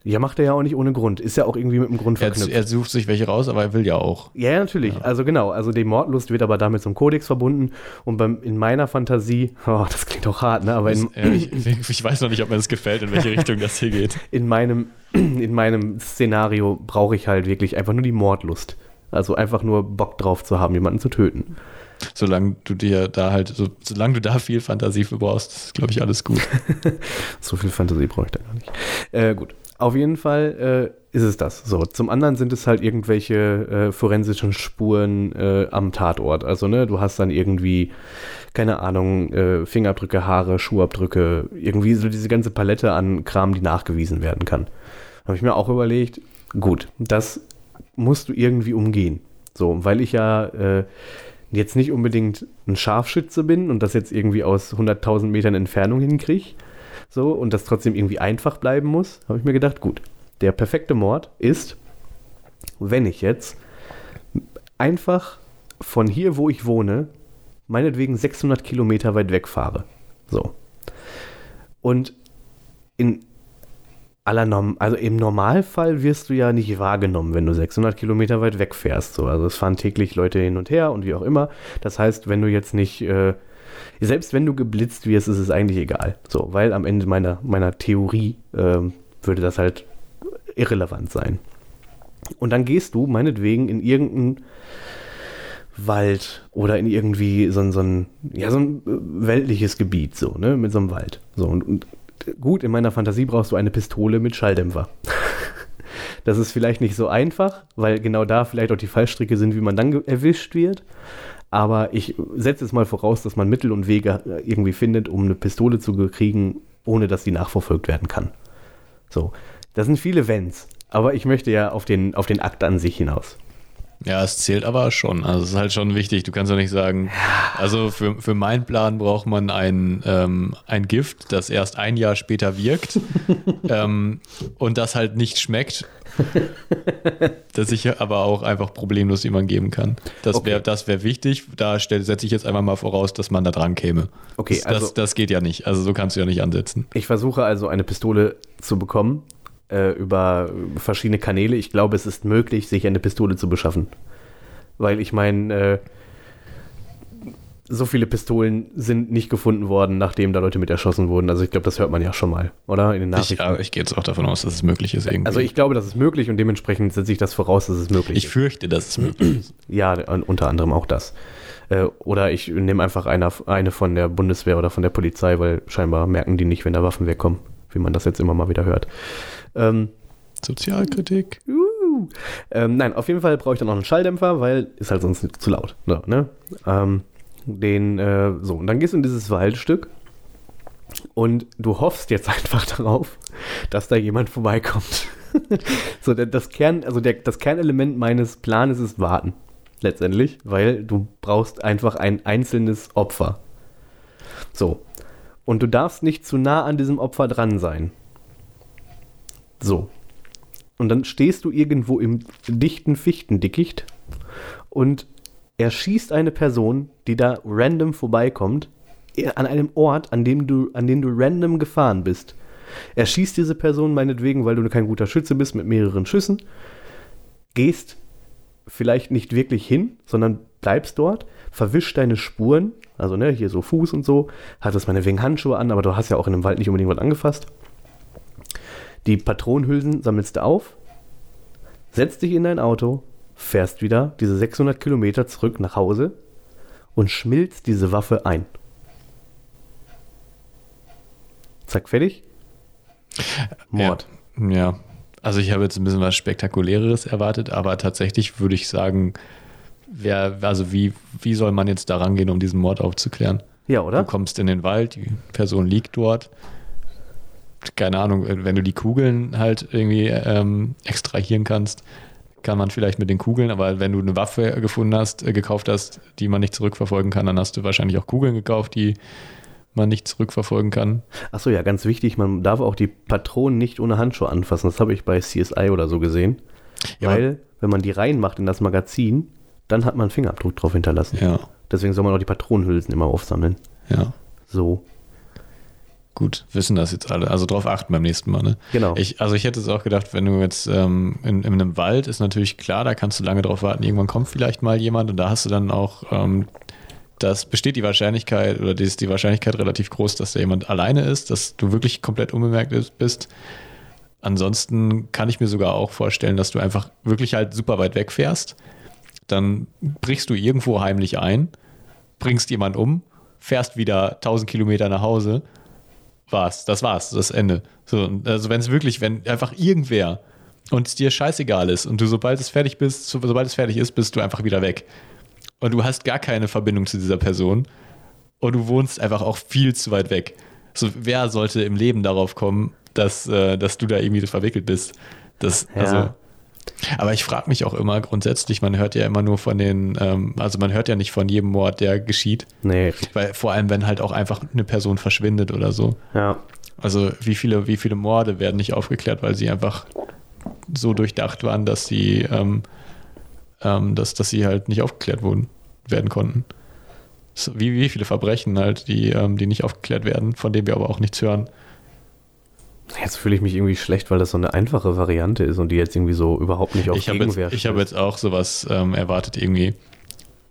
Ja, macht er ja auch nicht ohne Grund. Ist ja auch irgendwie mit dem Grund Er, verknüpft. er sucht sich welche raus, aber er will ja auch. Ja, ja, natürlich. Also genau, also die Mordlust wird aber damit zum Kodex verbunden. Und beim, in meiner Fantasie, oh, das klingt auch hart, ne? Aber in, Das, ja, ich, ich weiß noch nicht, ob mir das gefällt, in welche Richtung das hier geht. in, meinem, in meinem Szenario brauche ich halt wirklich einfach nur die Mordlust. Also einfach nur Bock drauf zu haben, jemanden zu töten. Solange du dir da halt, so, solange du da viel Fantasie für brauchst, ist, glaube ich, alles gut. So viel Fantasie brauche ich da gar nicht. Äh, gut. Auf jeden Fall äh, ist es das. So, zum anderen sind es halt irgendwelche äh, forensischen Spuren äh, am Tatort. Also, ne, du hast dann irgendwie, keine Ahnung, äh, Fingerabdrücke, Haare, Schuhabdrücke, irgendwie so diese ganze Palette an Kram, die nachgewiesen werden kann. Habe ich mir auch überlegt, gut, das musst du irgendwie umgehen. So, weil ich ja äh, jetzt nicht unbedingt ein Scharfschütze bin und das jetzt irgendwie aus 100.000 Metern Entfernung hinkriege, so und das trotzdem irgendwie einfach bleiben muss, habe ich mir gedacht, gut, der perfekte Mord ist, wenn ich jetzt einfach von hier, wo ich wohne, meinetwegen 600 Kilometer weit wegfahre. So. Und in aller Norm also im Normalfall wirst du ja nicht wahrgenommen, wenn du 600 Kilometer weit wegfährst. So. Also es fahren täglich Leute hin und her und wie auch immer. Das heißt, wenn du jetzt nicht, äh, selbst wenn du geblitzt wirst, ist es eigentlich egal. So, weil am Ende meiner, meiner Theorie ähm, würde das halt irrelevant sein. Und dann gehst du meinetwegen in irgendeinen Wald oder in irgendwie so ein, so ein, ja, so ein äh, weltliches Gebiet, so, ne, mit so einem Wald. So, und, und gut, in meiner Fantasie brauchst du eine Pistole mit Schalldämpfer. das ist vielleicht nicht so einfach, weil genau da vielleicht auch die Fallstricke sind, wie man dann erwischt wird. Aber ich setze es mal voraus, dass man Mittel und Wege äh, irgendwie findet, um eine Pistole zu kriegen, ohne dass sie nachverfolgt werden kann. So, das sind viele Wenns. Aber ich möchte ja auf den, auf den Akt an sich hinaus. Ja, es zählt aber schon. Also es ist halt schon wichtig. Du kannst doch nicht sagen, also für, für meinen Plan braucht man ein, ähm, ein Gift, das erst ein Jahr später wirkt ähm, und das halt nicht schmeckt, das ich aber auch einfach problemlos jemand geben kann. Das Okay. wäre das wär wichtig. Da setze ich jetzt einfach mal voraus, dass man da dran käme. Okay, das, also- das, das geht ja nicht. Also so kannst du ja nicht ansetzen. Ich versuche also eine Pistole zu bekommen äh, über verschiedene Kanäle. Ich glaube, es ist möglich, sich eine Pistole zu beschaffen. Weil ich meine, äh, so viele Pistolen sind nicht gefunden worden, nachdem da Leute mit erschossen wurden. Also ich glaube, das hört man ja schon mal, oder? In den Ich, Nachrichten. ja, ich gehe jetzt auch davon aus, dass es möglich ist irgendwie. also ich glaube, das ist möglich und dementsprechend setze ich das voraus, dass es möglich ich ist. fürchte, dass es möglich ist. Ja, un- unter anderem auch das. Äh, oder ich nehme einfach eine, eine von der Bundeswehr oder von der Polizei, weil scheinbar merken die nicht, wenn da Waffen wegkommen, wie man das jetzt immer mal wieder hört. Ähm, Sozialkritik. uh, ähm, nein, auf jeden Fall brauche ich dann noch einen Schalldämpfer, weil ist halt sonst zu laut. So, ne? ähm, den, äh, so, und dann gehst du in dieses Waldstück und du hoffst jetzt einfach darauf, dass da jemand vorbeikommt. so, das Kern, also der, das Kernelement meines Planes ist warten. Letztendlich, weil du brauchst einfach ein einzelnes Opfer. So. Und du darfst nicht zu nah an diesem Opfer dran sein. So. Und dann stehst du irgendwo im dichten Fichtendickicht und er schießt eine Person, die da random vorbeikommt, an einem Ort, an dem du, an dem du random gefahren bist. Er schießt diese Person meinetwegen, weil du kein guter Schütze bist, mit mehreren Schüssen, gehst vielleicht nicht wirklich hin, sondern bleibst dort, verwischt deine Spuren, also ne, hier so Fuß und so, hattest meinetwegen Handschuhe an, aber du hast ja auch in dem Wald nicht unbedingt was angefasst. Die Patronenhülsen sammelst du auf, setzt dich in dein Auto, fährst wieder diese 600 Kilometer zurück nach Hause und schmilzt diese Waffe ein. Zack, fertig. Mord. Ja, ja. Also ich habe jetzt ein bisschen was Spektakuläres erwartet, aber tatsächlich würde ich sagen, wer, also wie, wie soll man jetzt daran gehen, um diesen Mord aufzuklären? Ja, Du oder? kommst in den Wald, die Person liegt dort. Keine Ahnung, wenn du die Kugeln halt irgendwie ähm, extrahieren kannst, kann man vielleicht mit den Kugeln, aber wenn du eine Waffe gefunden hast, äh, gekauft hast, die man nicht zurückverfolgen kann, dann hast du wahrscheinlich auch Kugeln gekauft, die man nicht zurückverfolgen kann. Achso, ja, ganz wichtig, man darf auch die Patronen nicht ohne Handschuhe anfassen. Das habe ich bei CSI oder so gesehen. Ja, weil, wenn man die reinmacht in das Magazin, dann hat man einen Fingerabdruck drauf hinterlassen. Ja, Deswegen soll man auch die Patronenhülsen immer aufsammeln. ja. So. Gut, wissen das jetzt alle. Also drauf achten beim nächsten Mal. Ne? Genau. Ich, also ich hätte es auch gedacht, wenn du jetzt ähm, in, in einem Wald ist natürlich klar, da kannst du lange drauf warten. Irgendwann kommt vielleicht mal jemand und da hast du dann auch, ähm, das besteht die Wahrscheinlichkeit oder die ist die Wahrscheinlichkeit relativ groß, dass da jemand alleine ist, dass du wirklich komplett unbemerkt ist- bist. Ansonsten kann ich mir sogar auch vorstellen, dass du einfach wirklich halt super weit wegfährst. Dann brichst du irgendwo heimlich ein, bringst jemand um, fährst wieder 1000 Kilometer nach Hause. War's, das war's, das Ende. So, also wenn es wirklich, wenn einfach irgendwer und es dir scheißegal ist und du sobald es fertig bist, so- sobald es fertig ist, bist du einfach wieder weg. Und du hast gar keine Verbindung zu dieser Person und du wohnst einfach auch viel zu weit weg. So, wer sollte im Leben darauf kommen, dass, äh, dass du da irgendwie verwickelt bist? Das, Ja. also, aber ich frage mich auch immer grundsätzlich, man hört ja immer nur von den, ähm, also man hört ja nicht von jedem Mord, der geschieht. Nee, Weil vor allem, wenn halt auch einfach eine Person verschwindet oder so. ja. Also wie viele, wie viele Morde werden nicht aufgeklärt, weil sie einfach so durchdacht waren, dass sie, ähm, ähm, dass, dass sie halt nicht aufgeklärt wurden, werden konnten. So, wie, wie viele Verbrechen halt, die, ähm, die nicht aufgeklärt werden, von denen wir aber auch nichts hören. Jetzt fühle ich mich irgendwie schlecht, weil das so eine einfache Variante ist und die jetzt irgendwie so überhaupt nicht auf Ich habe jetzt, Gegenwehr ich habe jetzt auch sowas ähm, erwartet irgendwie,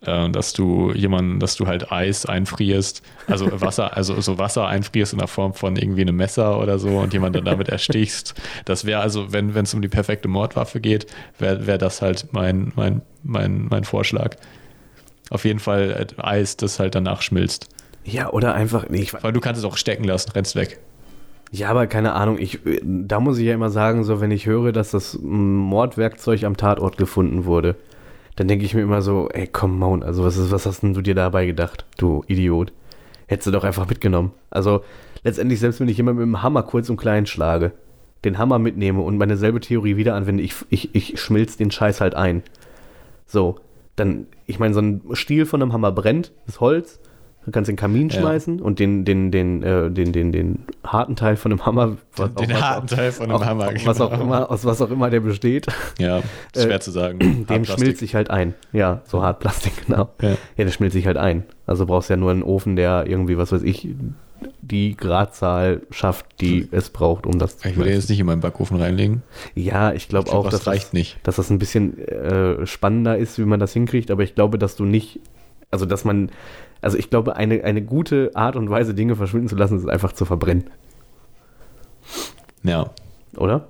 äh, dass du jemanden, dass du halt Eis einfrierst, also Wasser, also so Wasser einfrierst in der Form von irgendwie einem Messer oder so und jemanden dann damit erstichst. Das wäre also, wenn wenn es um die perfekte Mordwaffe geht, wäre wär das halt mein, mein, mein, mein Vorschlag. Auf jeden Fall äh, Eis, das halt danach schmilzt. Ja, oder einfach, nee, ich, Weil du kannst es auch stecken lassen, rennst weg. Ja, aber keine Ahnung, ich, da muss ich ja immer sagen, so wenn ich höre, dass das Mordwerkzeug am Tatort gefunden wurde, dann denke ich mir immer so, ey, komm, Maun, also was, ist, was hast denn du dir dabei gedacht, du Idiot? Hättest du doch einfach mitgenommen. Also letztendlich, selbst wenn ich jemand mit dem Hammer kurz und klein schlage, den Hammer mitnehme und meine selbe Theorie wieder anwende, ich, ich, ich schmilz den Scheiß halt ein. So, dann, ich meine, so ein Stiel von einem Hammer brennt, ist Holz, du kannst den Kamin Ja. schmeißen und den, den, den, äh, den, den, den harten Teil von einem Hammer, was Den was harten Teil von einem auch, Hammer, was auch genau. immer, aus was auch immer der besteht, Ja, ist Äh, schwer zu sagen. dem schmilzt sich halt ein. Ja, so Hartplastik, genau. Ja. Ja, der schmilzt sich halt ein. Also brauchst ja nur einen Ofen, der irgendwie, was weiß ich, die Gradzahl schafft, die es braucht, um das zu Ich würde jetzt nicht in meinen Backofen reinlegen. Ja, ich glaube glaub, auch, das dass reicht das, nicht. dass das ein bisschen äh, spannender ist, wie man das hinkriegt, aber ich glaube, dass du nicht, also dass man, also ich glaube, eine, eine gute Art und Weise, Dinge verschwinden zu lassen, ist einfach zu verbrennen, Ja, oder?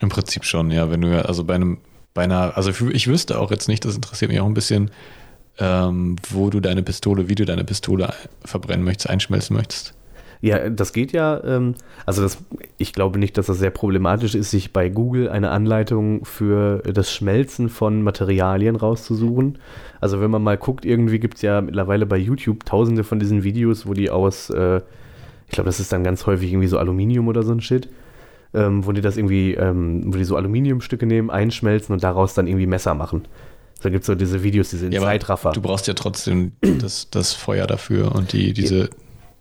im Prinzip schon, ja. Wenn du ja, also bei einem, bei einer, also ich wüsste auch jetzt nicht, das interessiert mich auch ein bisschen, ähm, wo du deine Pistole, wie du deine Pistole verbrennen möchtest, einschmelzen möchtest. Ja, das geht ja, ähm, also das, ich glaube nicht, dass das sehr problematisch ist, sich bei Google eine Anleitung für das Schmelzen von Materialien rauszusuchen. Also wenn man mal guckt, irgendwie gibt es ja mittlerweile bei YouTube tausende von diesen Videos, wo die aus, äh, ich glaube, das ist dann ganz häufig irgendwie so Aluminium oder so ein Shit, ähm, wo die das irgendwie, ähm, wo die so Aluminiumstücke nehmen, einschmelzen und daraus dann irgendwie Messer machen. Da gibt es so diese Videos, diese Ja, Zeitraffer. Du brauchst ja trotzdem das, das Feuer dafür und die, diese.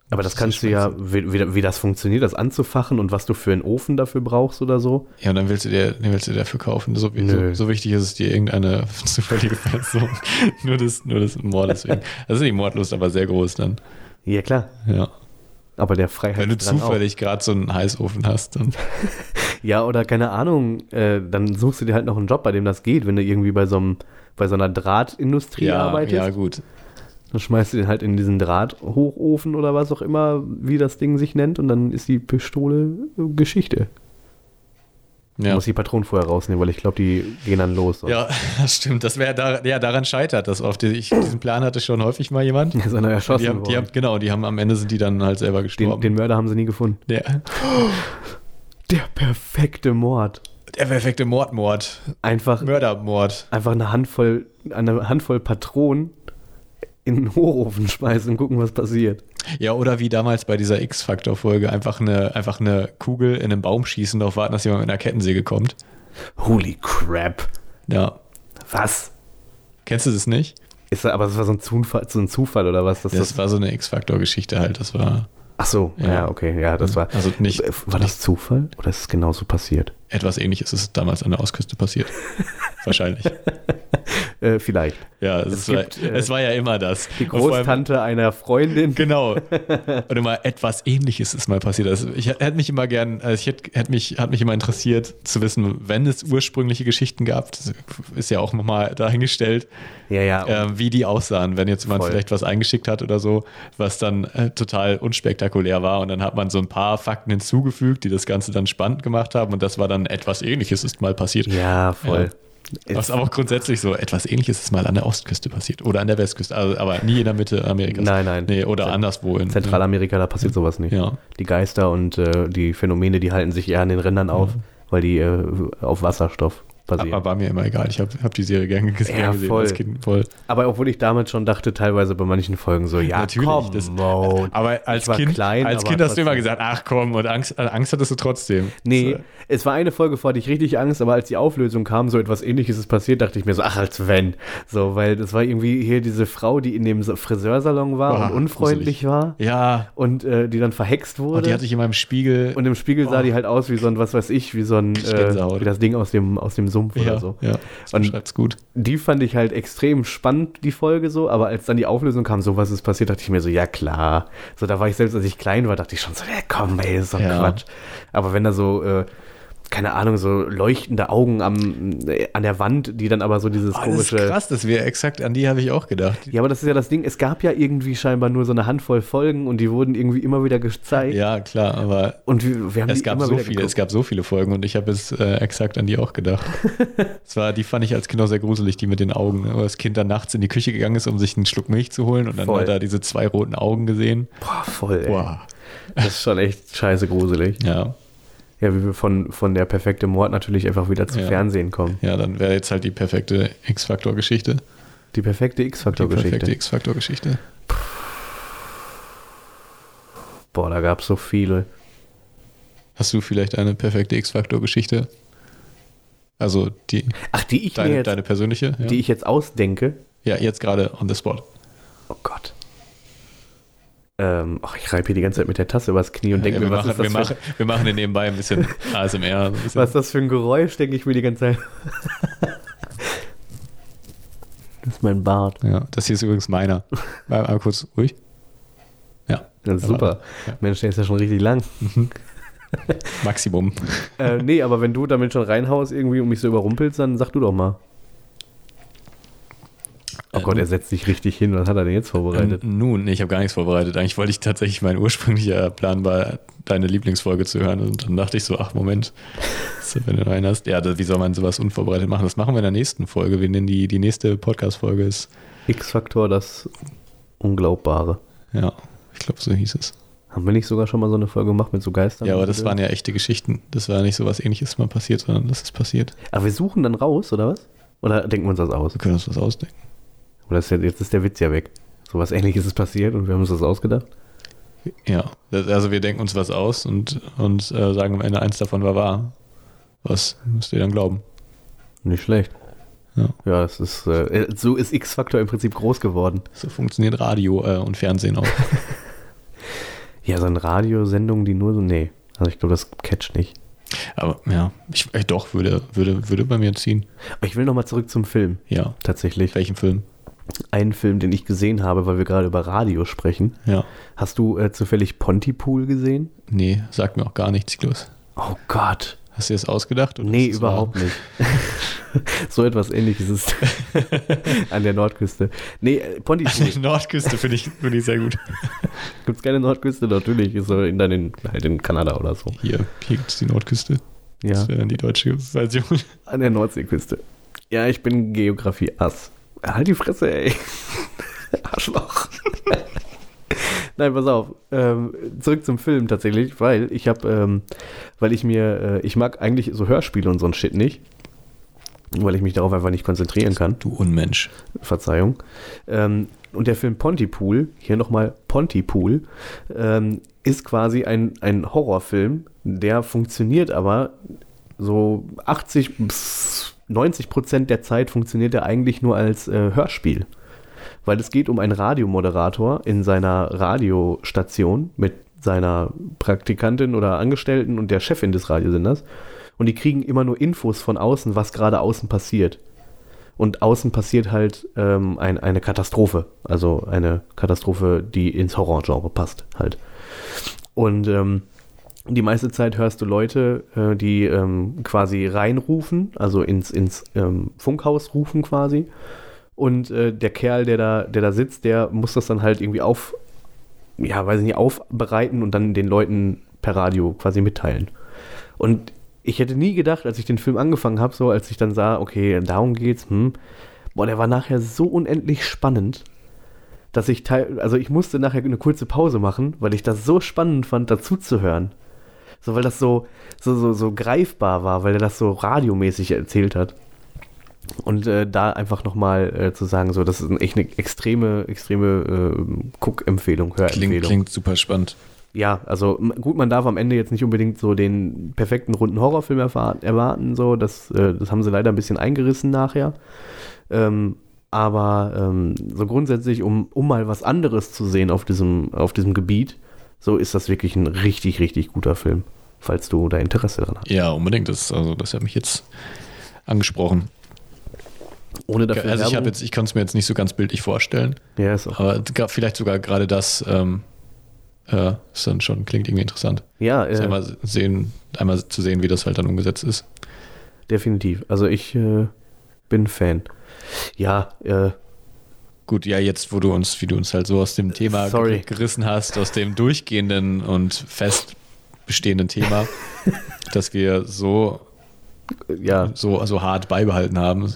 Aber das Das kannst du ja, wie, wie, wie das funktioniert, das anzufachen und was du für einen Ofen dafür brauchst oder so. Ja, und dann willst du dir, den willst du dir dafür kaufen. So, so, so wichtig ist es dir irgendeine zufällige Person. nur das, nur das Mordes wegen. Das ist die Mordlust aber sehr groß dann. Ja, klar. Ja. Aber der Wenn du zufällig gerade so einen Heißofen hast, dann. Ja, oder keine Ahnung, äh, dann suchst du dir halt noch einen Job, bei dem das geht, wenn du irgendwie bei so einem, bei so einer Drahtindustrie Ja, arbeitest. ja, gut. Dann schmeißt du den halt in diesen Drahthochofen oder was auch immer, wie das Ding sich nennt, und dann ist die Pistole äh, Geschichte. Du Ja. musst die Patronen vorher rausnehmen, weil ich glaube, die gehen dann los. Ja, das stimmt. Das wäre da, ja, daran scheitert das oft. Ich, diesen Plan hatte schon häufig mal jemand. Ist einer erschossen Die haben, die haben, genau, die haben am Ende sind die dann halt selber den, gestorben. den Mörder haben sie nie gefunden. der, Der perfekte Mord. der perfekte Mordmord. Einfach, Mördermord. einfach eine Handvoll, eine Handvoll Patronen in den Hochofen schmeißen und gucken, was passiert. Ja, oder wie damals bei dieser X-Faktor-Folge, einfach eine, einfach eine Kugel in einen Baum schießen, darauf warten, dass jemand mit einer Kettensäge kommt. Holy crap. Ja. Was? Kennst du das nicht? Ist da, aber das war so ein Zufall, so ein Zufall oder was? Das das, war so eine X-Faktor-Geschichte halt. Das war ach so, ja. Ja. okay, ja, das war. also nicht War das Zufall oder ist es genauso passiert? Etwas ähnliches ist damals an der Ostküste passiert. Wahrscheinlich. Äh, vielleicht. Ja, es, Es war, gibt, äh, es war ja immer das. Die vor allem- Großtante einer Freundin. Genau. Und immer etwas ähnliches ist mal passiert. Also ich hätte mich immer gern, also ich hätte, hätte mich, hat mich immer interessiert zu wissen, wenn es ursprüngliche Geschichten gab, ist ja auch nochmal dahingestellt, Ja, ja. äh, wie die aussahen, wenn jetzt jemand Voll. vielleicht was eingeschickt hat oder so, was dann äh, total unspektakulär war. Und dann hat man so ein paar Fakten hinzugefügt, die das Ganze dann spannend gemacht haben. Und das war dann etwas ähnliches ist mal passiert. ja, voll. Was aber auch grundsätzlich so etwas ähnliches ist mal an der Ostküste passiert oder an der Westküste, also, aber nie in der Mitte Amerikas. Nein, nein. Nee, oder anderswo in Zentralamerika, da passiert sowas nicht. Ja. Die Geister und äh, die Phänomene, die halten sich eher an den Rändern auf, weil die äh, auf Wasserstoff basieren. Aber war mir immer egal. Ich habe hab die Serie gerne gesehen, Ja, voll. als Kind. Voll. Aber obwohl ich damals schon dachte, teilweise bei manchen Folgen so, ja, Natürlich, komm, das- Mo. Aber als Kind, klein, als kind hast du immer gesagt, ach komm, und Angst, äh, Angst hattest du trotzdem. Nee, So. es war eine Folge, vor der ich richtig Angst, aber als die Auflösung kam, so etwas ähnliches ist passiert, dachte ich mir so, ach, als wenn. So, weil das war irgendwie hier diese Frau, die in dem Friseursalon war Boah, und unfreundlich war Ja, und äh, die dann verhext wurde. und die hatte ich in meinem Spiegel. und im Spiegel sah Boah. die halt aus wie so ein, was weiß ich, wie so ein, äh, wie das Ding aus dem, aus dem Sumpf ja, oder so. ja, das Und- gut. Die fand ich halt extrem spannend, die Folge so, aber als dann die Auflösung kam, so was ist passiert, dachte ich mir so, ja klar. So, da war ich selbst, als ich klein war, dachte ich schon so, ja komm, ey, ist doch Ja. Quatsch. Aber wenn da so, äh, keine Ahnung, so leuchtende Augen am, äh, an der Wand, die dann aber so dieses Oh, das ist komische. krass, das wäre exakt an die habe ich auch gedacht. Ja, aber das ist ja das Ding, es gab ja irgendwie scheinbar nur so eine Handvoll Folgen und die wurden irgendwie immer wieder gezeigt. Ja, klar, aber Und wir, wir haben es die gab so viele, geguckt. es gab so viele Folgen und ich habe es äh, exakt an die auch gedacht. Es war, die fand ich als Kind auch sehr gruselig, die mit den Augen, wo das Kind dann nachts in die Küche gegangen ist, um sich einen Schluck Milch zu holen und dann Voll. hat er diese zwei roten Augen gesehen. Boah, voll, ey. Boah. Das ist schon echt scheiße gruselig. Ja, Ja, wie wir von, von der perfekte Mord natürlich einfach wieder zu Ja. Fernsehen kommen. ja, dann wäre jetzt halt die perfekte X-Faktor-Geschichte. Die perfekte Die X-Faktor-Geschichte. perfekte X-Faktor-Geschichte. Boah, da gab es so viele. Hast du vielleicht eine perfekte X-Faktor-Geschichte? Also die, Ach, die ich mir deine, jetzt, deine persönliche? Ja, die ich jetzt ausdenke. ja jetzt gerade on the spot. Oh Gott. Ähm, ach, ich reibe hier die ganze Zeit mit der Tasse übers Knie und denke ja, mir, wir, was, machen, ist das wir, für, machen, wir machen hier nebenbei ein bisschen ASMR. Ein bisschen. was ist das für ein Geräusch, denke ich mir die ganze Zeit. das ist mein Bart. Ja, das hier ist übrigens meiner. Mal, mal kurz ruhig. Ja, Das ist super. Ja. Mensch, der ist ja schon richtig lang. Maximum. äh, nee, aber wenn du damit schon reinhaust irgendwie und mich so überrumpelst, dann sag du doch mal. Oh Gott, er setzt sich richtig hin. Was hat er denn jetzt vorbereitet? Ähm, nun, ich habe gar nichts vorbereitet. Eigentlich wollte ich tatsächlich, mein ursprünglicher Plan war, deine Lieblingsfolge zu hören. Und dann dachte ich so, ach Moment, so, wenn du einen hast. Ja, wie soll man sowas unvorbereitet machen? Das machen wir in der nächsten Folge. Wir nennen die, die nächste Podcast-Folge ist, X-Faktor, das Unglaubbare. ja, ich glaube, so hieß es. Haben wir nicht sogar schon mal so eine Folge gemacht mit so Geistern? Ja, aber das waren ja echte Geschichten. Das war nicht so was ähnliches mal passiert, sondern das ist passiert. Aber wir suchen dann raus, oder was? Oder denken wir uns das aus? Wir können uns was ausdenken. Oder ist ja, jetzt ist der Witz ja weg. So was ähnliches ist passiert und wir haben uns das ausgedacht? Ja, also wir denken uns was aus und, und äh, sagen am Ende, eins davon war wahr. Was müsst ihr dann glauben? Nicht schlecht. Ja. Ja, das ist, äh, so ist X-Faktor im Prinzip groß geworden. So funktioniert Radio äh, und Fernsehen auch. Ja, so eine Radiosendung, die nur so, nee. Also ich glaube, das catcht nicht. Aber ja, ich, äh, doch, würde, würde, würde bei mir ziehen. Aber ich will nochmal zurück zum Film, Ja. tatsächlich. Welchen Film? Einen Film, den ich gesehen habe, weil wir gerade über Radio sprechen. Ja. Hast du äh, zufällig Pontypool gesehen? Nee, sagt mir auch gar nichts, Klaus. Oh Gott. Hast du das ausgedacht? oder Nee, überhaupt nicht. so etwas ähnliches ist an der Nordküste. Nee, äh, Pontypool. wahr? Nordküste finde ich, find ich sehr gut. Gibt es keine Nordküste? Natürlich. Ist so in, dann in, halt in Kanada oder so. Hier, hier gibt es die Nordküste. Ja, Das wäre dann die deutsche Version. an der Nordseeküste. Ja, ich bin Geografie-Ass. Halt die Fresse, ey. Arschloch. Nein, pass auf. Ähm, zurück zum Film tatsächlich, weil ich habe, ähm, weil ich mir, äh, ich mag eigentlich so Hörspiele und so ein Shit nicht. Weil ich mich darauf einfach nicht konzentrieren kann. Du Unmensch. Verzeihung. Ähm, und der Film Pontypool, hier nochmal Pontypool, ähm, ist quasi ein, ein Horrorfilm, der funktioniert aber so 80 bis 90 Prozent der Zeit funktioniert er eigentlich nur als äh, Hörspiel. Weil es geht um einen Radiomoderator in seiner Radiostation mit seiner Praktikantin oder Angestellten und der Chefin des Radiosenders. Und die kriegen immer nur Infos von außen, was gerade außen passiert. und außen passiert halt ähm, ein, eine Katastrophe. Also eine Katastrophe, die ins Horrorgenre passt halt. Und ähm, die meiste Zeit hörst du Leute, äh, die ähm, quasi reinrufen, also ins, ins ähm, Funkhaus rufen quasi. Und äh, der Kerl, der da, der da sitzt, der muss das dann halt irgendwie auf, ja, weiß ich nicht, aufbereiten und dann den Leuten per Radio quasi mitteilen. Und ich hätte nie gedacht, als ich den Film angefangen habe, so als ich dann sah, okay, darum geht's, hm, boah, der war nachher so unendlich spannend, dass ich teil, also ich musste nachher eine kurze Pause machen, weil ich das so spannend fand, dazu zu hören. So, weil das so, so, so, so greifbar war, weil er das so radiomäßig erzählt hat. Und äh, da einfach nochmal äh, zu sagen, so, das ist echt eine extreme, extreme äh, Guck-Empfehlung, Hörempfehlung. Klingt, klingt super spannend. Ja, also gut, man darf am Ende jetzt nicht unbedingt so den perfekten runden Horrorfilm erwarten, so, das, äh, das haben sie leider ein bisschen eingerissen nachher. Ähm, aber ähm, so grundsätzlich, um, um mal was anderes zu sehen auf diesem, auf diesem Gebiet, so ist das wirklich ein richtig, richtig guter Film, falls du da Interesse dran hast. Ja, unbedingt. Das, also, das hat mich jetzt angesprochen. Ohne dafür also ich jetzt, ich kann es mir jetzt nicht so ganz bildlich vorstellen, ja, ist auch, aber ga- vielleicht sogar gerade das ähm, äh, ist dann schon klingt irgendwie interessant. ja, äh, einmal sehen, einmal zu sehen, wie das halt dann umgesetzt ist. definitiv. Also ich äh, bin Fan. Ja, äh, Gut, ja, jetzt, wo du uns, wie du uns halt so aus dem Thema Sorry. ger- gerissen hast, aus dem durchgehenden und fest bestehenden Thema, dass wir so, ja, so, so hart beibehalten haben.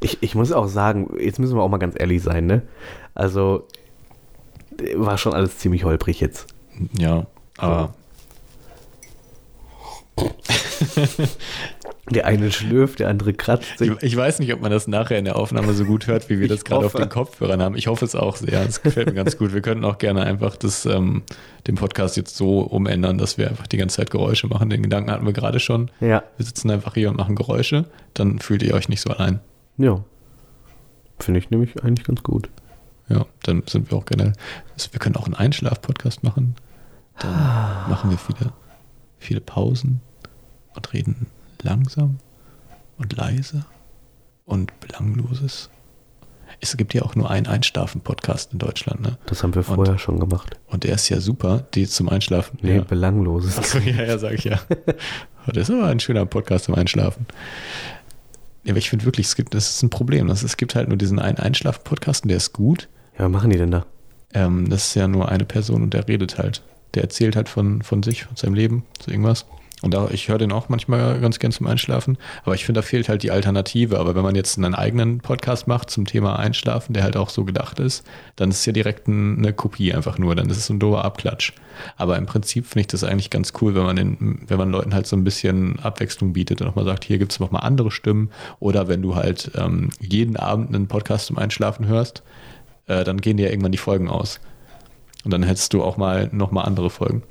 Ich, ich muss auch sagen, jetzt müssen wir auch mal ganz ehrlich sein, ne? Also, war schon alles ziemlich holprig jetzt. Ja, aber Der eine schlürft, der andere kratzt sich. ich, ich weiß nicht, ob man das nachher in der Aufnahme so gut hört, wie wir das gerade auf den Kopfhörern haben. Ich hoffe es auch sehr. Es gefällt mir ganz gut. Wir könnten auch gerne einfach das, ähm, den Podcast jetzt so umändern, dass wir einfach die ganze Zeit Geräusche machen. Den Gedanken hatten wir gerade schon. Ja, Wir sitzen einfach hier und machen Geräusche. Dann fühlt ihr euch nicht so allein. ja. Finde ich nämlich eigentlich ganz gut. Ja, dann sind wir auch generell. Also wir können auch einen Einschlaf-Podcast machen. Dann machen wir viele, viele Pausen und reden langsam und leise und belangloses. Es gibt ja auch nur einen Einschlafen-Podcast in Deutschland, ne? Das haben wir vorher schon gemacht. Und der ist ja super, die zum Einschlafen. Nee, ja. belangloses. Achso, ja, ja, sag ich ja. Das ist aber ein schöner Podcast zum Einschlafen. Ja, aber ich finde wirklich, es gibt, das ist ein Problem. Das, es gibt halt nur diesen einen Einschlafen-Podcast und der ist gut. Ja, was machen die denn da? Ähm, das ist ja nur eine Person und der redet halt. Der erzählt halt von, von sich, von seinem Leben, so irgendwas. Und da, ich höre den auch manchmal ganz gern zum Einschlafen. Aber ich finde, da fehlt halt die Alternative. Aber wenn man jetzt einen eigenen Podcast macht zum Thema Einschlafen, der halt auch so gedacht ist, dann ist es ja direkt ein, eine Kopie einfach nur. Dann ist es so ein dober Abklatsch. Aber im Prinzip finde ich das eigentlich ganz cool, wenn man, den, wenn man Leuten halt so ein bisschen Abwechslung bietet und auch mal sagt, hier gibt es noch mal andere Stimmen. Oder wenn du halt ähm, jeden Abend einen Podcast zum Einschlafen hörst, äh, dann gehen dir ja irgendwann die Folgen aus. Und dann hättest du auch mal noch mal andere Folgen.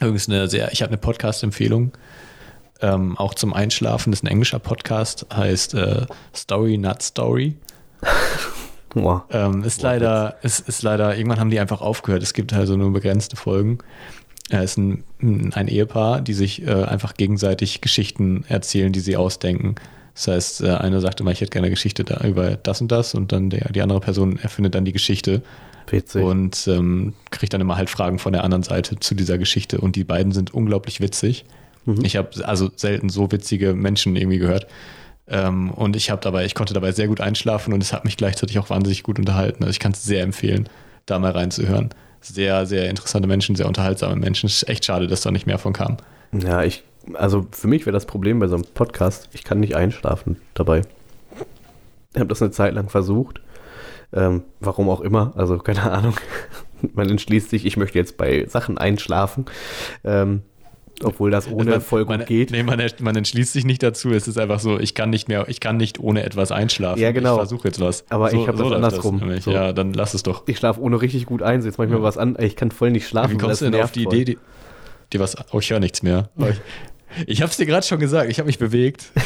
Übrigens eine sehr, ich habe eine Podcast-Empfehlung, ähm, auch zum Einschlafen. Das ist ein englischer Podcast, heißt äh, Story Not Story. Boah. Ähm, ist leider, ist, ist leider, irgendwann haben die einfach aufgehört. Es gibt also nur begrenzte Folgen. Es ist ein, ein Ehepaar, die sich äh, einfach gegenseitig Geschichten erzählen, die sie ausdenken. Das heißt, äh, einer sagt immer, ich hätte gerne eine Geschichte da über das und das und dann der, die andere Person erfindet dann die Geschichte Witzig. und ähm, kriegt dann immer halt Fragen von der anderen Seite zu dieser Geschichte. Und die beiden sind unglaublich witzig. Ich habe also selten so witzige Menschen irgendwie gehört. Ähm, und ich habe dabei, ich konnte dabei sehr gut einschlafen und es hat mich gleichzeitig auch wahnsinnig gut unterhalten. Also ich kann es sehr empfehlen, da mal reinzuhören. Sehr, sehr interessante Menschen, sehr unterhaltsame Menschen. Es ist echt schade, dass da nicht mehr von kam. Ja, ich, also für mich wäre das Problem bei so einem Podcast, ich kann nicht einschlafen dabei. Ich habe das eine Zeit lang versucht. Ähm, warum auch immer, also keine Ahnung. Man entschließt sich, ich möchte jetzt bei Sachen einschlafen. Ähm, obwohl das ohne voll gut man, geht. Nee, man, man entschließt sich nicht dazu. Es ist einfach so, ich kann nicht mehr, ich kann nicht ohne etwas einschlafen. Ja, genau. Ich versuche jetzt was. Aber so, ich hab das läuft andersrum. nämlich. So. Ja, dann lass es doch. Ich schlafe ohne richtig gut ein, jetzt manchmal Ja. was an, ich kann voll nicht schlafen. Wie kommst du das denn auf die voll. Idee, die, die was, oh, ich höre nichts mehr. Ich es dir gerade schon gesagt, ich habe mich bewegt.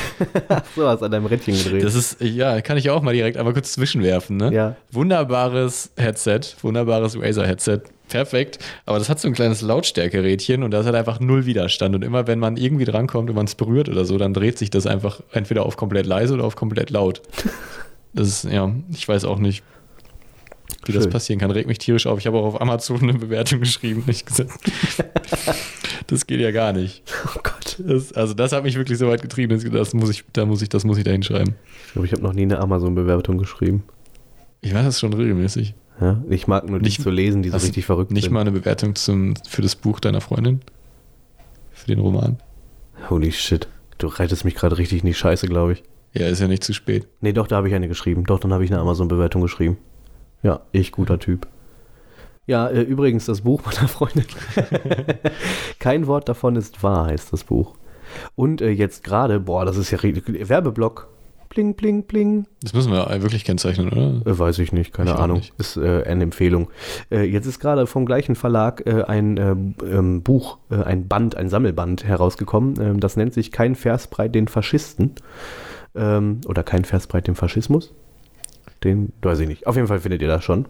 So hast an deinem Rädchen gedreht. Das ist, ja, kann ich auch mal direkt einmal kurz zwischenwerfen. Ne? Ja. Wunderbares Headset, wunderbares Razer-Headset. Perfekt. Aber das hat so ein kleines Lautstärkerädchen und das hat einfach null Widerstand. Und immer wenn man irgendwie drankommt und man es berührt oder so, dann dreht sich das einfach entweder auf komplett leise oder auf komplett laut. Das ist, ja, ich weiß auch nicht, wie das Schön. passieren kann. Regt mich tierisch auf. Ich habe auch auf Amazon eine Bewertung geschrieben. Ich gesagt, das geht ja gar nicht. Oh Gott. Das, also das hat mich wirklich so weit getrieben. dass Das muss ich, da muss ich, das muss ich da hinschreiben. Ich glaube, ich habe noch nie eine Amazon-Bewertung geschrieben. Ich weiß das schon regelmäßig. Ja? Ich mag nur Nicht- zu lesen, die so richtig verrückt Nicht sind. mal eine Bewertung zum, für das Buch deiner Freundin? Für den Roman? Holy shit. Du reitest mich gerade richtig in die Scheiße, glaube ich. Ja, ist ja nicht zu spät. Nee, doch, da habe ich eine geschrieben. Doch, dann habe ich eine Amazon-Bewertung geschrieben. Ja, ich, guter Typ. Ja, äh, übrigens, das Buch meiner Freundin. Kein Wort davon ist wahr, heißt das Buch. Und äh, jetzt gerade, boah, das ist ja. Werbeblock. Bling, bling, bling. Das müssen wir wirklich kennzeichnen, oder? Äh, weiß ich nicht, keine Ich Ahnung. nicht. Ist äh, eine Empfehlung. Äh, jetzt ist gerade vom gleichen Verlag äh, ein äh, ähm, Buch, äh, ein Band, ein Sammelband herausgekommen. Ähm, das nennt sich Kein Versbreit den Faschisten. Ähm, oder Kein Versbreit dem Faschismus. Den, weiß ich nicht. Auf jeden Fall findet ihr das schon.